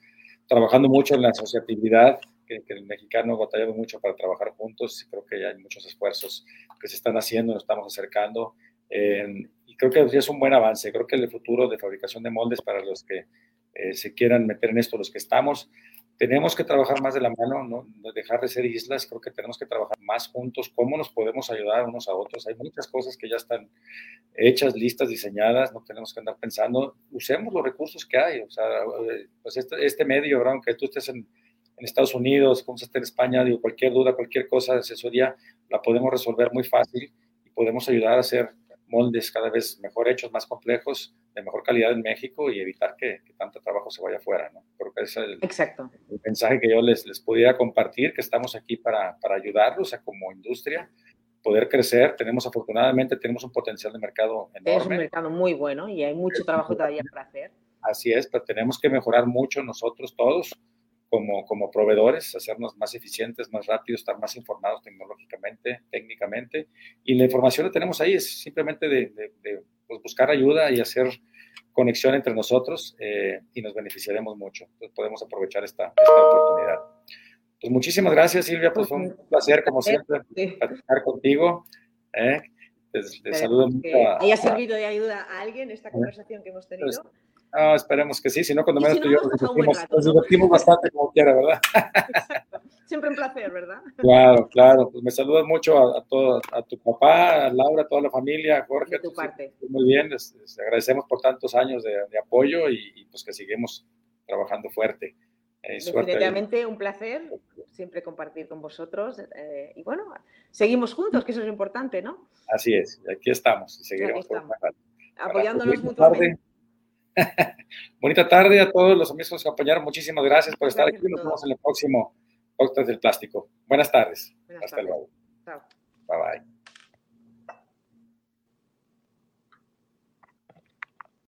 trabajando mucho en la asociatividad, que, el mexicano ha batallado mucho para trabajar juntos creo que ya hay muchos esfuerzos que se están haciendo, nos estamos acercando. y creo que es un buen avance. Creo que el futuro de fabricación de moldes para los que eh, se quieran meter en esto, los que estamos, tenemos que trabajar más de la mano, no dejar de ser islas, creo que tenemos que trabajar más juntos, cómo nos podemos ayudar unos a otros. Hay muchas cosas que ya están hechas, listas, diseñadas, no tenemos que andar pensando, usemos los recursos que hay, o sea, pues este, este medio, aunque tú estés en, en Estados Unidos, como estés en España, digo, cualquier duda, cualquier cosa de asesoría, la podemos resolver muy fácil y podemos ayudar a hacer moldes cada vez mejor hechos, más complejos, de mejor calidad en México y evitar que, tanto trabajo se vaya afuera, ¿no? Creo que es el, Exacto. el mensaje que yo les, les pudiera compartir, que estamos aquí para, para ayudarlos a como industria poder crecer. Tenemos, afortunadamente, tenemos un potencial de mercado enorme. Es un mercado muy bueno y hay mucho trabajo todavía para hacer. Así es, pero tenemos que mejorar mucho nosotros todos como, como proveedores, hacernos más eficientes, más rápidos, estar más informados tecnológicamente, técnicamente. Y la información la tenemos ahí, es simplemente de, de, pues, buscar ayuda y hacer conexión entre nosotros eh, y nos beneficiaremos mucho. Entonces podemos aprovechar esta, esta oportunidad. Pues muchísimas gracias, Silvia. Pues fue un placer, como siempre, estar contigo. ¿eh? Les, saludo mucho. ¿Haya servido de ayuda a alguien esta conversación que hemos tenido? Pues, Ah, esperemos que sí, si no, cuando menos tú y yo nos divertimos, bastante como quiera, ¿verdad? Exacto. Siempre un placer, ¿verdad? Claro, claro. Pues me saludas mucho a, a, todo, a tu papá, a Laura, a toda la familia, a Jorge. De tu parte. Muy bien, les, agradecemos por tantos años de, de apoyo y, pues que seguimos trabajando fuerte. Eh, Definitivamente un placer siempre compartir con vosotros. Eh, y bueno, seguimos juntos, que eso es importante, ¿no? Así es, aquí estamos y seguiremos. Aquí estamos. Apoyándonos mutuamente. Bonita tarde a todos los amigos que nos acompañaron. Muchísimas gracias por estar aquí. Nos vemos en el próximo podcast del plástico. Buenas tardes. Hasta luego. Chao. Bye bye.